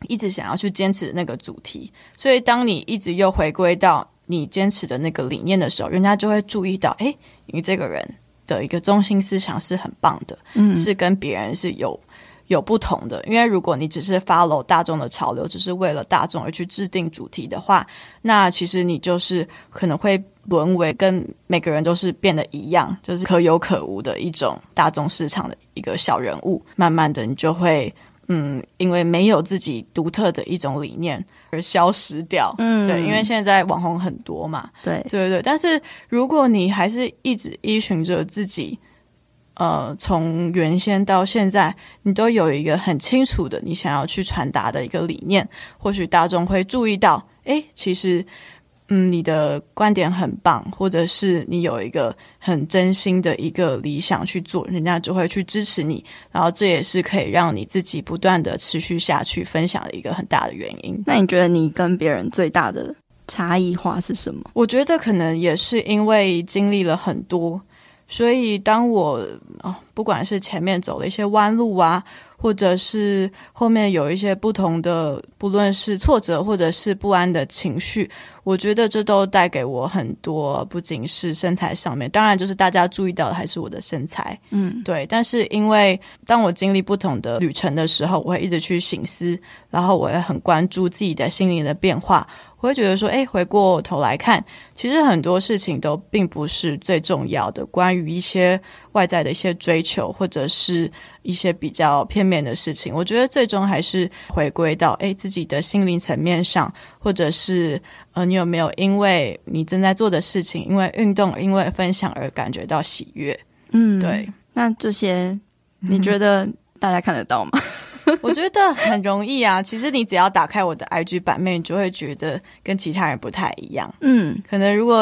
一直想要去坚持的那个主题。所以，当你一直又回归到你坚持的那个理念的时候，人家就会注意到，诶，你这个人的一个中心思想是很棒的，嗯，是跟别人是有。有不同的，因为如果你只是 follow 大众的潮流，只是为了大众而去制定主题的话，那其实你就是可能会沦为跟每个人都是变得一样，就是可有可无的一种大众市场的一个小人物。慢慢的，你就会嗯，因为没有自己独特的一种理念而消失掉。嗯，对，因为现在网红很多嘛。对，对对对。但是如果你还是一直依循着自己。呃，从原先到现在，你都有一个很清楚的你想要去传达的一个理念，或许大众会注意到，哎，其实，嗯，你的观点很棒，或者是你有一个很真心的一个理想去做，人家就会去支持你，然后这也是可以让你自己不断的持续下去分享的一个很大的原因。那你觉得你跟别人最大的差异化是什么？我觉得可能也是因为经历了很多。所以，当我哦，不管是前面走了一些弯路啊，或者是后面有一些不同的，不论是挫折或者是不安的情绪，我觉得这都带给我很多，不仅是身材上面，当然就是大家注意到的还是我的身材，嗯，对。但是因为当我经历不同的旅程的时候，我会一直去醒思，然后我也很关注自己的心灵的变化。我会觉得说，哎，回过头来看，其实很多事情都并不是最重要的。关于一些外在的一些追求，或者是一些比较片面的事情，我觉得最终还是回归到，哎，自己的心灵层面上，或者是呃，你有没有因为你正在做的事情，因为运动，因为分享而感觉到喜悦？嗯，对。那这些你觉得大家看得到吗？我觉得很容易啊，其实你只要打开我的 IG 版面，你就会觉得跟其他人不太一样。嗯，可能如果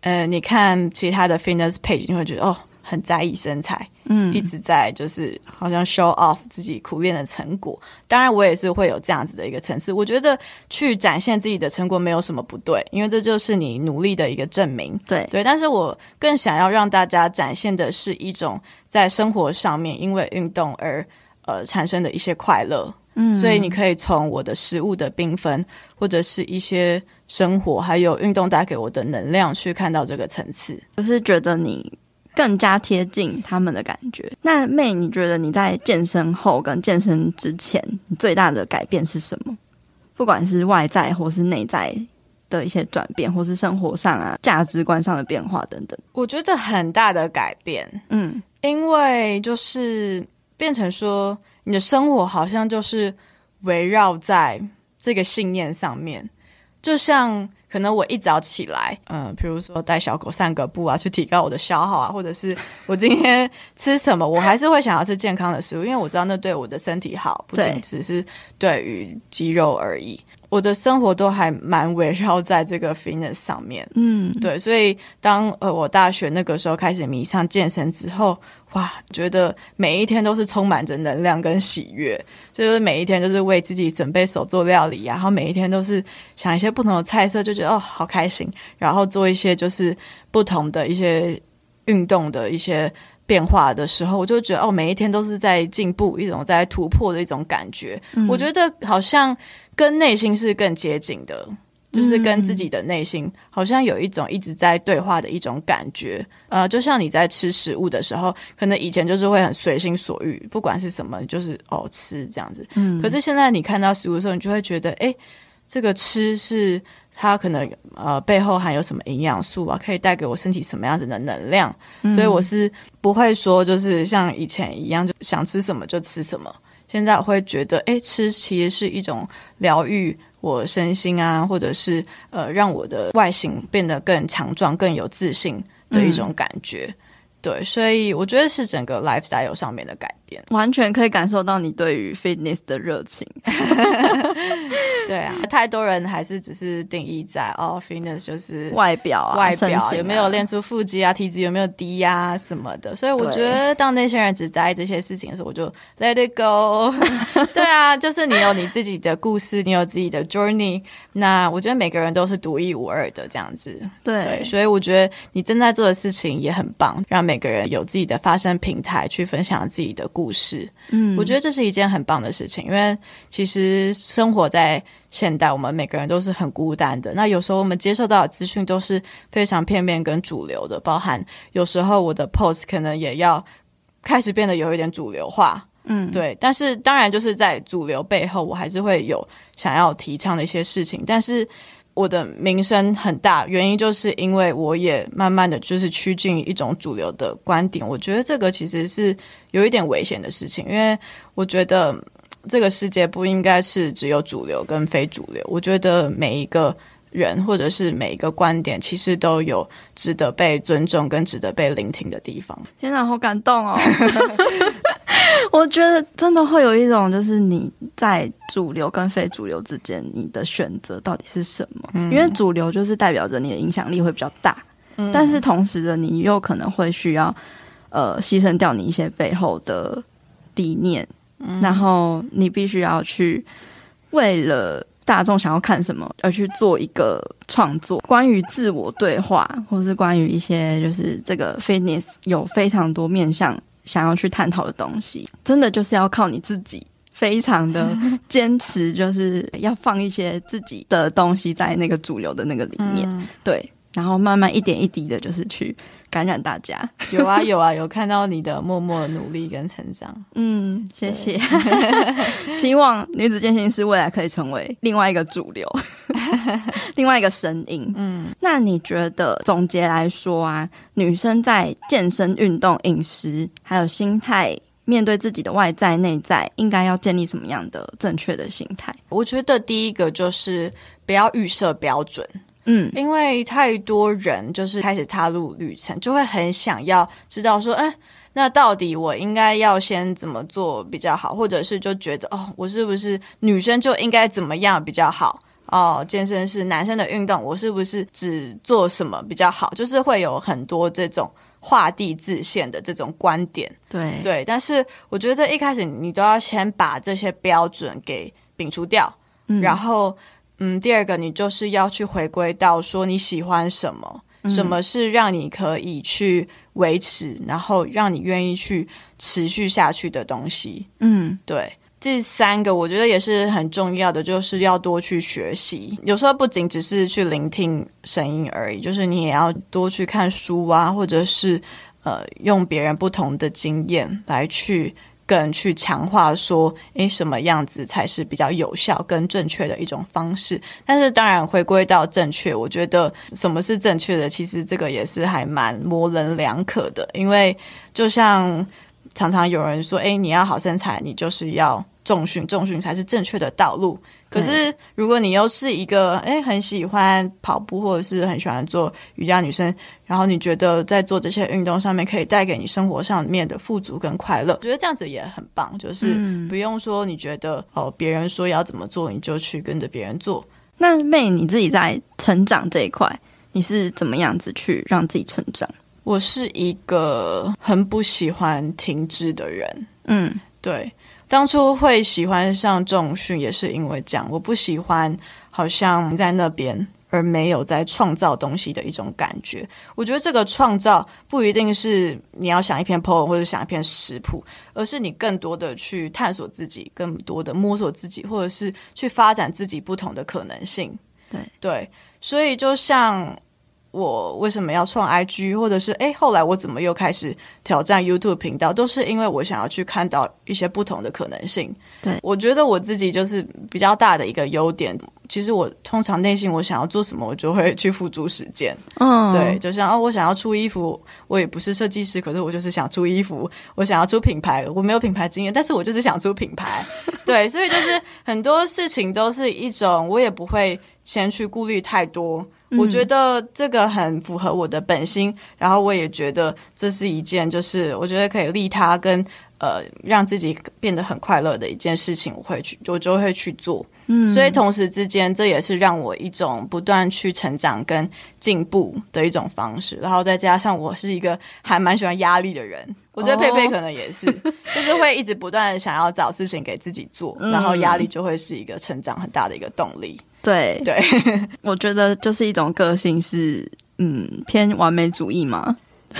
呃你看其他的 fitness page，你会觉得哦很在意身材，嗯，一直在就是好像 show off 自己苦练的成果。当然，我也是会有这样子的一个层次。我觉得去展现自己的成果没有什么不对，因为这就是你努力的一个证明。对对，但是我更想要让大家展现的是一种在生活上面因为运动而呃产生的一些快乐。嗯，所以你可以从我的食物的缤纷，或者是一些生活，还有运动带给我的能量，去看到这个层次，就是觉得你更加贴近他们的感觉。那妹，你觉得你在健身后跟健身之前，你最大的改变是什么？不管是外在或是内在的一些转变，或是生活上啊价值观上的变化等等，我觉得很大的改变。嗯，因为就是变成说。你的生活好像就是围绕在这个信念上面，就像可能我一早起来，嗯，比如说带小狗散个步啊，去提高我的消耗啊，或者是我今天吃什么，我还是会想要吃健康的食物，因为我知道那对我的身体好，不仅只是对于肌肉而已。我的生活都还蛮围绕在这个 fitness 上面，嗯，对，所以当呃我大学那个时候开始迷上健身之后，哇，觉得每一天都是充满着能量跟喜悦，就是每一天都是为自己准备手做料理啊，然后每一天都是想一些不同的菜色，就觉得哦好开心，然后做一些就是不同的一些运动的一些变化的时候，我就觉得哦每一天都是在进步，一种在突破的一种感觉，嗯，我觉得好像。跟内心是更接近的，就是跟自己的内心好像有一种一直在对话的一种感觉。呃，就像你在吃食物的时候，可能以前就是会很随心所欲，不管是什么，就是哦吃这样子。嗯，可是现在你看到食物的时候，你就会觉得，哎，这个吃是它可能呃背后含有什么营养素啊，可以带给我身体什么样子的能量。所以我是不会说就是像以前一样，就想吃什么就吃什么。现在我会觉得，哎，吃其实是一种疗愈我身心啊，或者是呃，让我的外形变得更强壮、更有自信的一种感觉。嗯对，所以我觉得是整个 lifestyle 上面的改变，完全可以感受到你对于 fitness 的热情。对啊，太多人还是只是定义在哦，fitness 就是外表啊，外表有没有练出腹肌啊，体脂有没有低呀、啊、什么的。所以我觉得，当那些人只在意这些事情的时候，我就 let it go。对啊，就是你有你自己的故事，你有自己的 journey。那我觉得每个人都是独一无二的这样子。对，对，所以我觉得你正在做的事情也很棒，让每个人有自己的发声平台去分享自己的故事，嗯，我觉得这是一件很棒的事情，因为其实生活在现代，我们每个人都是很孤单的。那有时候我们接受到的资讯都是非常片面跟主流的，包含有时候我的 post 可能也要开始变得有一点主流化，嗯，对。但是当然就是在主流背后，我还是会有想要提倡的一些事情，但是。我的名声很大，原因就是因为我也慢慢的就是趋近一种主流的观点。我觉得这个其实是有一点危险的事情，因为我觉得这个世界不应该是只有主流跟非主流。我觉得每一个人或者是每一个观点，其实都有值得被尊重跟值得被聆听的地方。天哪，好感动哦！我觉得真的会有一种，就是你在主流跟非主流之间，你的选择到底是什么？嗯。因为主流就是代表着你的影响力会比较大，嗯，但是同时的，你又可能会需要呃牺牲掉你一些背后的理念，嗯，然后你必须要去为了大众想要看什么而去做一个创作，关于自我对话，或是关于一些就是这个 fitness 有非常多面向。想要去探讨的东西，真的就是要靠你自己，非常的坚持，就是要放一些自己的东西在那个主流的那个里面，嗯、对，然后慢慢一点一滴的，就是去。感染大家，有啊有啊，有看到你的默默努力跟成长，嗯，谢谢。希望女子健身师未来可以成为另外一个主流，另外一个声音。嗯，那你觉得总结来说啊，女生在健身、运动、饮食还有心态，面对自己的外在、内在，应该要建立什么样的正确的心态？我觉得第一个就是不要预设标准。嗯，因为太多人就是开始踏入旅程，就会很想要知道说，哎，那到底我应该要先怎么做比较好，或者是就觉得哦，我是不是女生就应该怎么样比较好？哦，健身是男生的运动，我是不是只做什么比较好？就是会有很多这种画地自限的这种观点。对对，但是我觉得一开始你都要先把这些标准给摒除掉，嗯、然后嗯，第二个你就是要去回归到说你喜欢什么。什么是让你可以去维持，然后让你愿意去持续下去的东西？嗯，对。第三个，我觉得也是很重要的，就是要多去学习。有时候不仅只是去聆听声音而已，就是你也要多去看书啊，或者是呃，用别人不同的经验来去。更去强化说，诶，什么样子才是比较有效跟正确的一种方式？但是当然回归到正确，我觉得什么是正确的，其实这个也是还蛮模棱两可的。因为就像常常有人说，诶，你要好身材，你就是要重训，重训才是正确的道路。可是，如果你又是一个诶很喜欢跑步或者是很喜欢做瑜伽女生，然后你觉得在做这些运动上面可以带给你生活上面的富足跟快乐，我觉得这样子也很棒。就是不用说你觉得哦别人说要怎么做你就去跟着别人做。那 May 你自己在成长这一块，你是怎么样子去让自己成长？我是一个很不喜欢停滞的人。嗯，对。当初会喜欢上重训，也是因为这样。我不喜欢好像在那边而没有在创造东西的一种感觉。我觉得这个创造不一定是你要想一篇 poem 或者想一篇食谱，而是你更多的去探索自己，更多的摸索自己，或者是去发展自己不同的可能性。对对，所以就像。我为什么要创 IG，或者是诶，后来我怎么又开始挑战 YouTube 频道，都是因为我想要去看到一些不同的可能性。对，我觉得我自己就是比较大的一个优点。其实我通常内心我想要做什么，我就会去付诸实践。嗯，对，就像哦，我想要出衣服，我也不是设计师，可是我就是想出衣服。我想要出品牌，我没有品牌经验，但是我就是想出品牌。对，所以就是很多事情都是一种，我也不会先去顾虑太多。我觉得这个很符合我的本心，然后我也觉得这是一件，就是我觉得可以利他跟呃让自己变得很快乐的一件事情，我会去，我就会去做。嗯，所以同时之间，这也是让我一种不断去成长跟进步的一种方式。然后再加上我是一个还蛮喜欢压力的人，我觉得佩佩可能也是，就是会一直不断的想要找事情给自己做，然后压力就会是一个成长很大的一个动力。对对，我觉得就是一种个性是，嗯，偏完美主义嘛，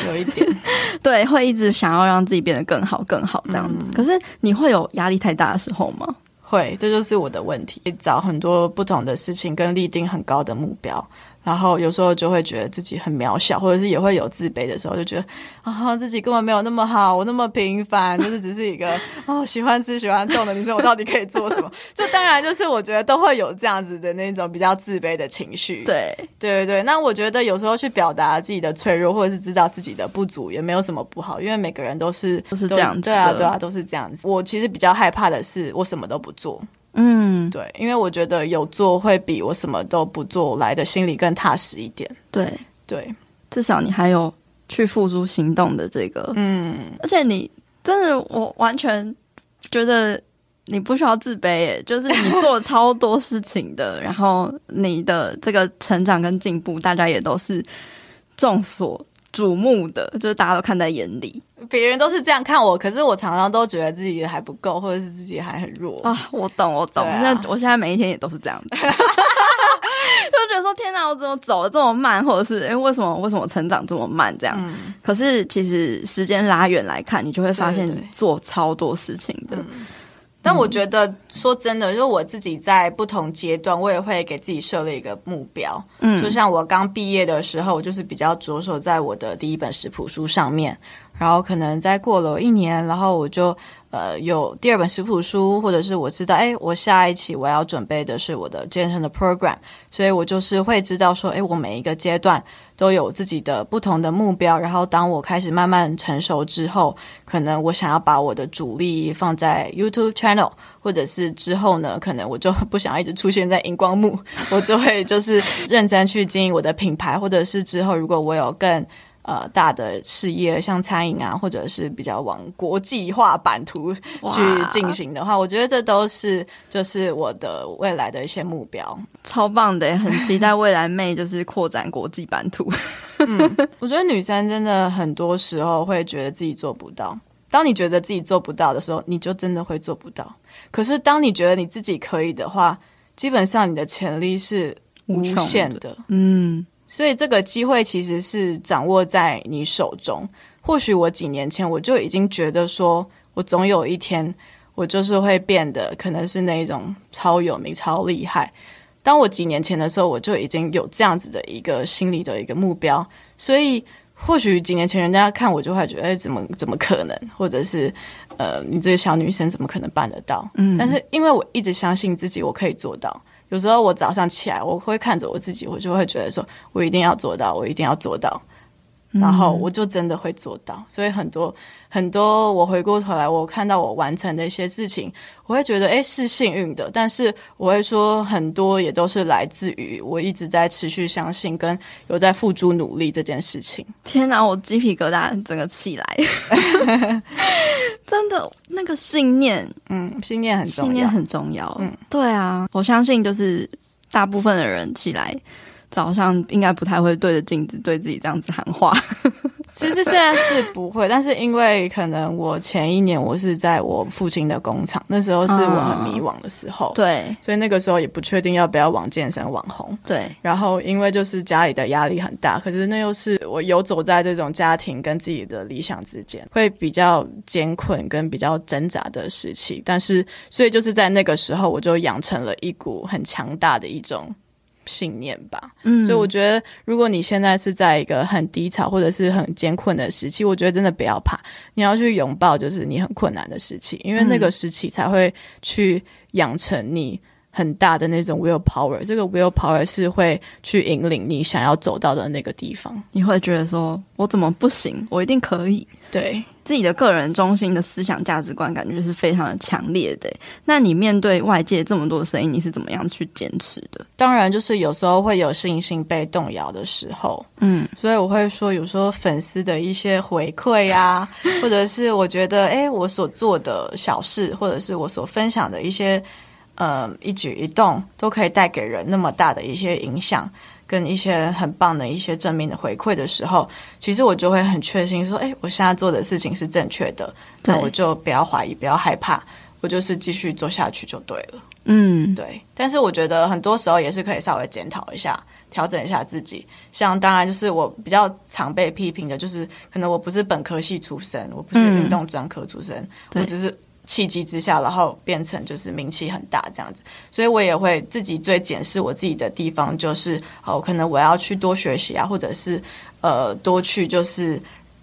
有一点，对，会一直想要让自己变得更好、更好这样子。嗯、可是你会有压力太大的时候吗？会，这就是我的问题。找很多不同的事情，跟立定很高的目标。然后有时候就会觉得自己很渺小，或者是也会有自卑的时候，就觉得啊、哦，自己根本没有那么好，我那么平凡，就是只是一个 哦喜欢吃喜欢动的女生，我到底可以做什么？就当然就是我觉得都会有这样子的那种比较自卑的情绪。对对对，那我觉得有时候去表达自己的脆弱，或者是知道自己的不足，也没有什么不好，因为每个人都是都是这样子，对啊对啊，都是这样子。我其实比较害怕的是，我什么都不做。嗯，对，因为我觉得有做会比我什么都不做来的心里更踏实一点。对。对，至少你还有去付诸行动的这个，嗯，而且你真的，我完全觉得你不需要自卑，诶，就是你做超多事情的，然后你的这个成长跟进步，大家也都是众所瞩目的，就是大家都看在眼里。别人都是这样看我，可是我常常都觉得自己还不够，或者是自己还很弱啊。我懂，我懂。那、啊、我现在每一天也都是这样的，就觉得说天哪，我怎么走的这么慢，或者是哎，为什么为什么成长这么慢？这样。嗯、可是其实时间拉远来看，你就会发现做超多事情的。但我觉得说真的，就是我自己在不同阶段，我也会给自己设立一个目标。嗯，就像我刚毕业的时候，我就是比较着手在我的第一本食谱书上面。然后可能再过了一年，然后我就呃有第二本食谱书，或者是我知道，哎，我下一期我要准备的是我的健身的 program，所以我就是会知道说，哎，我每一个阶段都有自己的不同的目标。然后当我开始慢慢成熟之后，可能我想要把我的主力放在 YouTube channel，或者是之后呢，可能我就不想要一直出现在荧光幕，我就会就是认真去经营我的品牌，或者是之后如果我有更呃，大的事业像餐饮啊，或者是比较往国际化版图去进行的话，我觉得这都是就是我的未来的一些目标。超棒的，很期待未来 May 就是扩展国际版图。嗯，我觉得女生真的很多时候会觉得自己做不到。当你觉得自己做不到的时候，你就真的会做不到。可是当你觉得你自己可以的话，基本上你的潜力是无限的。的嗯，所以这个机会其实是掌握在你手中。或许我几年前我就已经觉得说，我总有一天我就是会变得可能是那一种超有名、超厉害。当我几年前的时候，我就已经有这样子的一个心理的一个目标，所以。或许几年前人家看我就会觉得，哎，怎么怎么可能？或者是，呃，你这个小女生怎么可能办得到？嗯，但是因为我一直相信自己，我可以做到。有时候我早上起来，我会看着我自己，我就会觉得说，我一定要做到，我一定要做到。然后我就真的会做到，所以很多很多，我回过头来，我看到我完成的一些事情，我会觉得诶，是幸运的。但是我会说，很多也都是来自于我一直在持续相信跟有在付诸努力这件事情。天哪，我鸡皮疙瘩整个起来，真的那个信念，嗯，信念很重要，信念很重要。嗯，对啊，我相信就是大部分的人起来。早上应该不太会对着镜子对自己这样子喊话。其实现在是不会，但是因为可能我前一年我是在我父亲的工厂，那时候是我很迷惘的时候，嗯、对，所以那个时候也不确定要不要往健身网红。对，然后因为就是家里的压力很大，可是那又是我游走在这种家庭跟自己的理想之间，会比较艰困跟比较挣扎的时期。但是，所以就是在那个时候，我就养成了一股很强大的一种。信念吧，嗯，所以我觉得，如果你现在是在一个很低潮或者是很艰困的时期，我觉得真的不要怕，你要去拥抱，就是你很困难的时期，因为那个时期才会去养成你很大的那种 will power。这个 will power 是会去引领你想要走到的那个地方。你会觉得说，我怎么不行？我一定可以。对。自己的个人中心的思想价值观，感觉是非常的强烈的。那你面对外界这么多的声音，你是怎么样去坚持的？当然，就是有时候会有信心被动摇的时候，嗯，所以我会说，有时候粉丝的一些回馈啊，或者是我觉得，哎，我所做的小事，或者是我所分享的一些，呃，一举一动，都可以带给人那么大的一些影响。跟一些很棒的一些正面的回馈的时候，其实我就会很确信说，哎，我现在做的事情是正确的，那我就不要怀疑，不要害怕，我就是继续做下去就对了。嗯，对。但是我觉得很多时候也是可以稍微检讨一下，调整一下自己。像当然就是我比较常被批评的，就是可能我不是本科系出身，我不是运动专科出身，嗯、我只是。契机之下，然后变成就是名气很大这样子，所以我也会自己最检视我自己的地方，就是哦，可能我要去多学习啊，或者是呃多去就是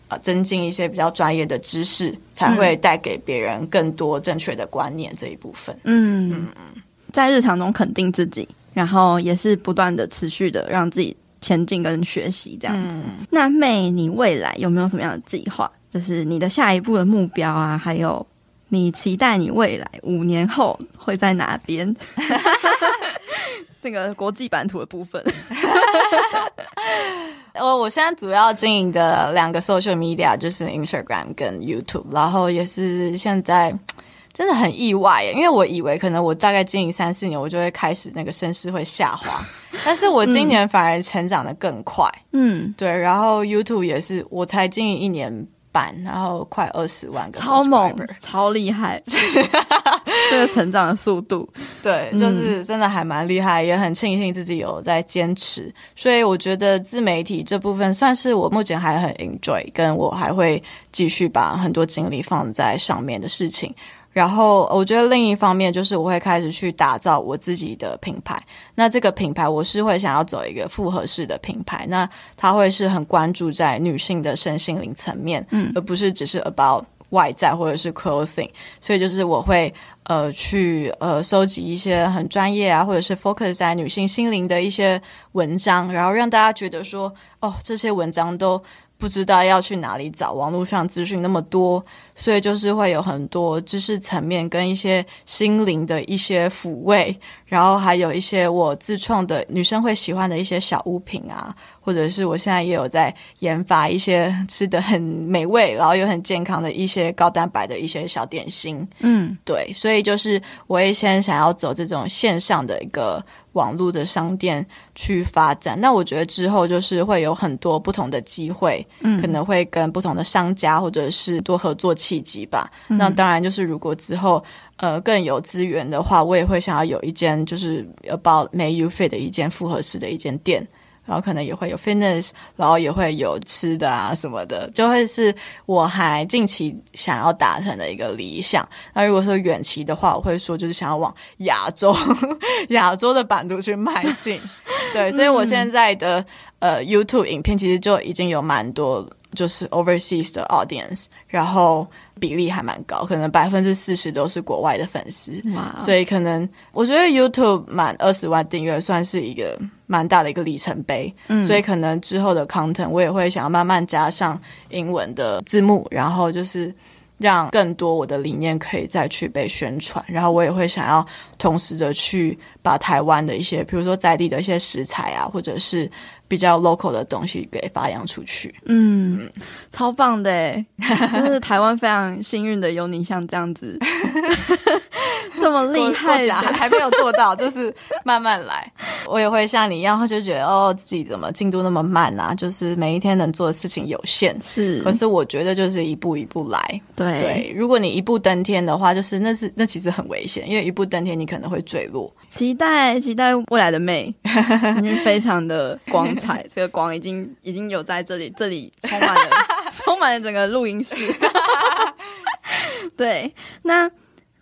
呃增进一些比较专业的知识，才会带给别人更多正确的观念这一部分。嗯嗯，在日常中肯定自己，然后也是不断的持续的让自己前进跟学习这样子。嗯、那 May，你未来有没有什么样的计划？就是你的下一步的目标啊，还有。你期待你未来五年后会在哪边？这个国际版图的部分。我 我现在主要经营的两个 social media 就是 Instagram 跟 YouTube，然后也是现在真的很意外耶，因为我以为可能我大概经营三四年，我就会开始那个声势会下滑，但是我今年反而成长的更快。嗯，对，然后 YouTube 也是我才经营一年。然后快二十万个，超猛，超厉害，这个成长的速度，对，就是真的还蛮厉害，也很庆幸自己有在坚持。所以我觉得自媒体这部分算是我目前还很 enjoy，跟我还会继续把很多精力放在上面的事情。然后我觉得另一方面就是我会开始去打造我自己的品牌。那这个品牌我是会想要走一个复合式的品牌，那它会是很关注在女性的身心灵层面，嗯，而不是只是 about 外在或者是 clothing。所以就是我会呃去呃收集一些很专业啊，或者是 focus 在女性心灵的一些文章，然后让大家觉得说哦，这些文章都。不知道要去哪里找，网络上资讯那么多，所以就是会有很多知识层面跟一些心灵的一些抚慰，然后还有一些我自创的女生会喜欢的一些小物品啊，或者是我现在也有在研发一些吃的很美味，然后又很健康的一些高蛋白的一些小点心。嗯，对，所以就是我也先想要走这种线上的一个。网络的商店去发展。那我觉得之后就是会有很多不同的机会，嗯，可能会跟不同的商家或者是多合作契机吧。嗯、那当然就是如果之后呃更有资源的话，我也会想要有一间就是 about May You Fit 的一间复合式的一间店。然后可能也会有 fitness，然后也会有吃的啊什么的，就会是我还近期想要达成的一个理想。那如果说远期的话，我会说就是想要往亚洲 亚洲的版图去迈进。对，所以我现在的呃 YouTube 影片其实就已经有蛮多就是 overseas 的 audience，然后。比例还蛮高，可能百分之四十都是国外的粉丝.所以可能我觉得 YouTube 满二十万订阅算是一个蛮大的一个里程碑，嗯，所以可能之后的 content 我也会想要慢慢加上英文的字幕，然后就是让更多我的理念可以再去被宣传，然后我也会想要同时的去把台湾的一些，比如说在地的一些食材啊，或者是。比较 local 的东西给发扬出去，嗯，嗯超棒的哎，真是台湾非常幸运的有你像这样子 这么厉害，还还没有做到，就是慢慢来。我也会像你一样，就觉得哦，自己怎么进度那么慢啊？就是每一天能做的事情有限，是。可是我觉得就是一步一步来，对对。如果你一步登天的话，就是那是那其实很危险，因为一步登天你可能会坠落。期待期待未来的 May，已经非常的光彩，这个光已经已经有在这里，这里充满了充满了整个录音室。对，那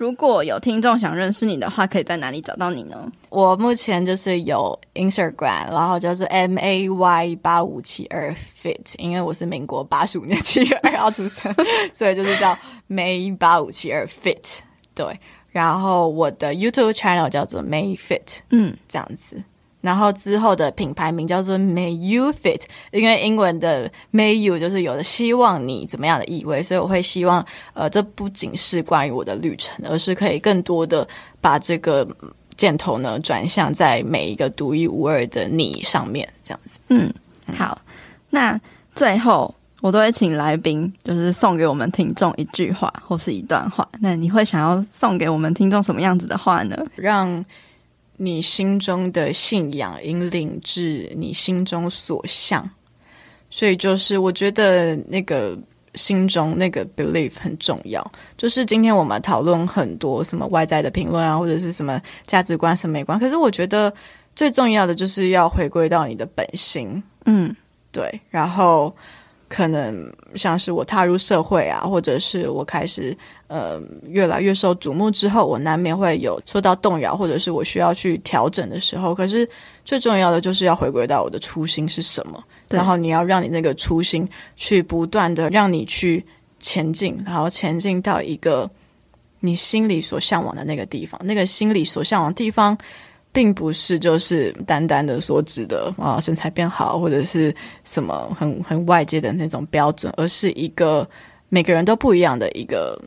如果有听众想认识你的话，可以在哪里找到你呢？我目前就是有 Instagram，然后就是 M A Y 八五七二 Fit，因为我是民国八十五年七月二号出生，所以就是叫 May 八五七二 Fit。对。然后我的 YouTube channel 叫做 May Fit，嗯，这样子。然后之后的品牌名叫做 May You Fit，因为英文的 May You 就是有的希望你怎么样的意味，所以我会希望，呃，这不仅是关于我的旅程，而是可以更多的把这个箭头呢转向在每一个独一无二的你上面，这样子。嗯，好，那最后。我都会请来宾，就是送给我们听众一句话或是一段话。那你会想要送给我们听众什么样子的话呢？让你心中的信仰引领至你心中所向。所以就是我觉得那个心中那个 belief 很重要。就是今天我们讨论很多什么外在的评论啊，或者是什么价值观、审美观，可是我觉得最重要的就是要回归到你的本心。嗯，对，然后。可能像是我踏入社会啊，或者是我开始呃越来越受瞩目之后，我难免会有受到动摇，或者是我需要去调整的时候。可是最重要的就是要回归到我的初心是什么，然后你要让你那个初心去不断的让你去前进，然后前进到一个你心里所向往的那个地方，那个心里所向往的地方。并不是就是单单的所指的啊身材变好或者是什么很很外界的那种标准，而是一个每个人都不一样的一个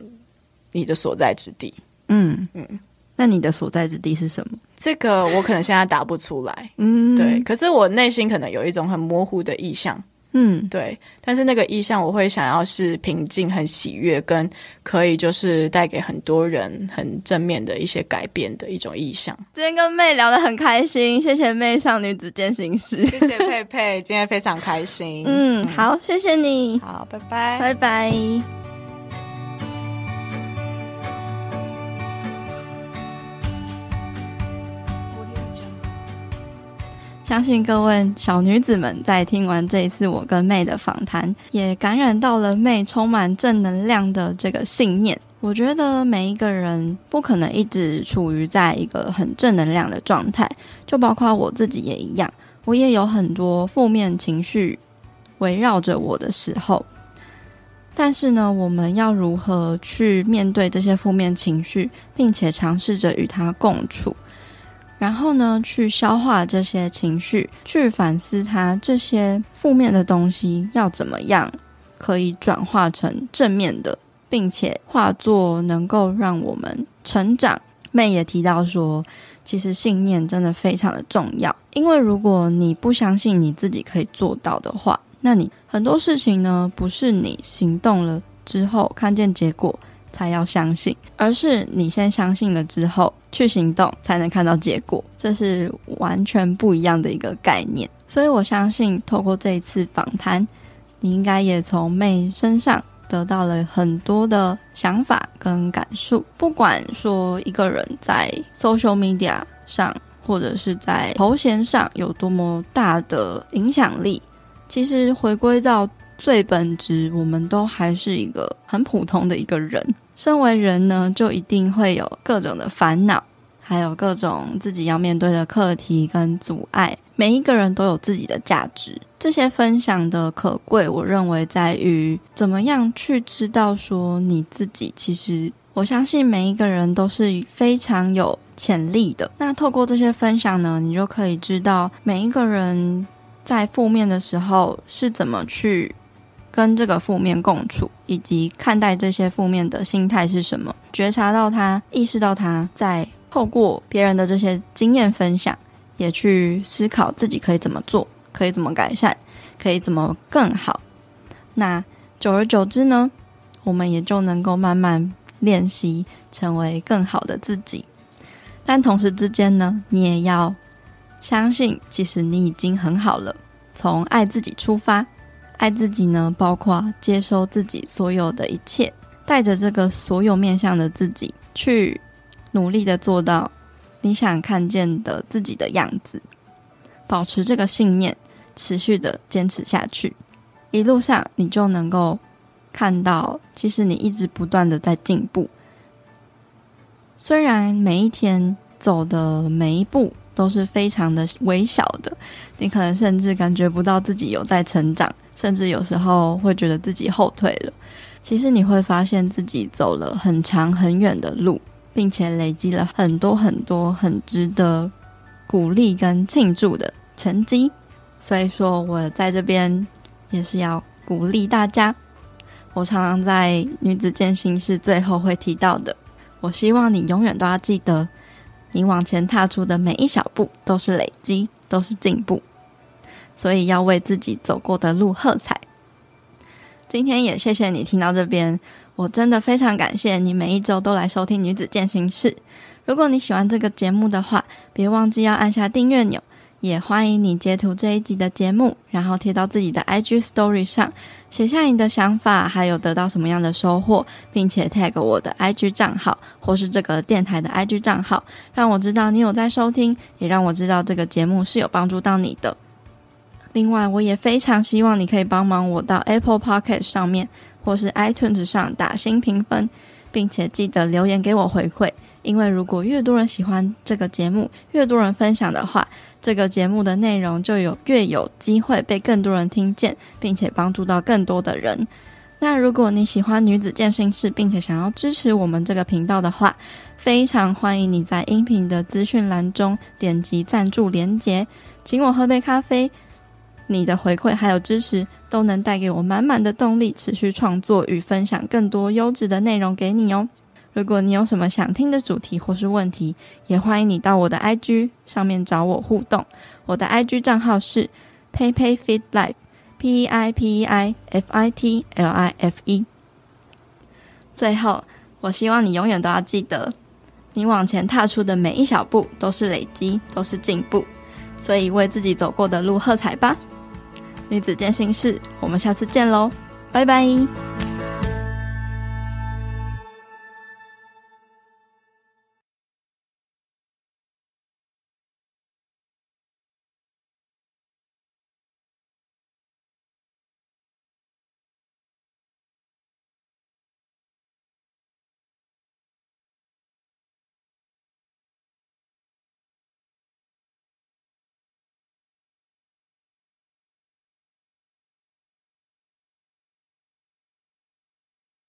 你的所在之地。嗯嗯，那你的所在之地是什么？这个我可能现在答不出来。嗯，对，可是我内心可能有一种很模糊的意象。嗯，对，但是那个意象我会想要是平静、很喜悦，跟可以就是带给很多人很正面的一些改变的一种意象。今天跟 May 聊得很开心，谢谢 May 上女子践行师，谢谢佩佩，今天非常开心。嗯，好，谢谢你，好，拜拜，拜拜。相信各位小女子们在听完这一次我跟妹的访谈，也感染到了妹充满正能量的这个信念。我觉得每一个人不可能一直处于在一个很正能量的状态，就包括我自己也一样，我也有很多负面情绪围绕着我的时候。但是呢，我们要如何去面对这些负面情绪，并且尝试着与它共处？然后呢，去消化这些情绪，去反思它这些负面的东西要怎么样可以转化成正面的，并且化作能够让我们成长。妹也提到说，其实信念真的非常的重要，因为如果你不相信你自己可以做到的话，那你很多事情呢，不是你行动了之后看见结果才要相信，而是你先相信了之后去行动，才能看到结果。这是完全不一样的一个概念。所以我相信，透过这一次访谈，你应该也从妹身上得到了很多的想法跟感受。不管说一个人在 social media 上，或者是在头衔上有多么大的影响力，其实回归到最本质，我们都还是一个很普通的一个人。身为人呢，就一定会有各种的烦恼。还有各种自己要面对的课题跟阻碍，每一个人都有自己的价值。这些分享的可贵，我认为在于怎么样去知道说你自己。其实，我相信每一个人都是非常有潜力的。那透过这些分享呢，你就可以知道每一个人在负面的时候是怎么去跟这个负面共处，以及看待这些负面的心态是什么，觉察到它，意识到它在。透过别人的这些经验分享，也去思考自己可以怎么做，可以怎么改善，可以怎么更好。那久而久之呢，我们也就能够慢慢练习成为更好的自己。但同时之间呢，你也要相信，其实你已经很好了。从爱自己出发，爱自己呢，包括接收自己所有的一切，带着这个所有面向的自己去。努力的做到你想看见的自己的样子，保持这个信念，持续的坚持下去，一路上你就能够看到，其实你一直不断的在进步。虽然每一天走的每一步都是非常的微小的，你可能甚至感觉不到自己有在成长，甚至有时候会觉得自己后退了。其实你会发现自己走了很长很远的路。并且累积了很多很多很值得鼓励跟庆祝的成绩，所以说我在这边也是要鼓励大家。我常常在女子健心室最后会提到的，我希望你永远都要记得，你往前踏出的每一小步都是累积，都是进步，所以要为自己走过的路喝彩。今天也谢谢你听到这边。我真的非常感谢你每一周都来收听女子健心室。如果你喜欢这个节目的话，别忘记要按下订阅钮。也欢迎你截图这一集的节目，然后贴到自己的 IG Story 上，写下你的想法，还有得到什么样的收获，并且 tag 我的 IG 账号或是这个电台的 IG 账号，让我知道你有在收听，也让我知道这个节目是有帮助到你的。另外，我也非常希望你可以帮忙我到 Apple Podcast 上面。或是 iTunes 上打新评分，并且记得留言给我回馈。因为如果越多人喜欢这个节目，越多人分享的话，这个节目的内容就有越有机会被更多人听见，并且帮助到更多的人。那如果你喜欢女子健身室，并且想要支持我们这个频道的话，非常欢迎你在音频的资讯栏中点击赞助连结，请我喝杯咖啡。你的回馈还有支持，都能带给我满满的动力，持续创作与分享更多优质的内容给你哦。如果你有什么想听的主题或是问题，也欢迎你到我的 IG 上面找我互动。我的 IG 账号是 peipei Fit Life，P E I P E I F I T L I F E。最后，我希望你永远都要记得，你往前踏出的每一小步都是累积，都是进步。所以，为自己走过的路喝彩吧！女子健心事，我们下次见喽，拜拜。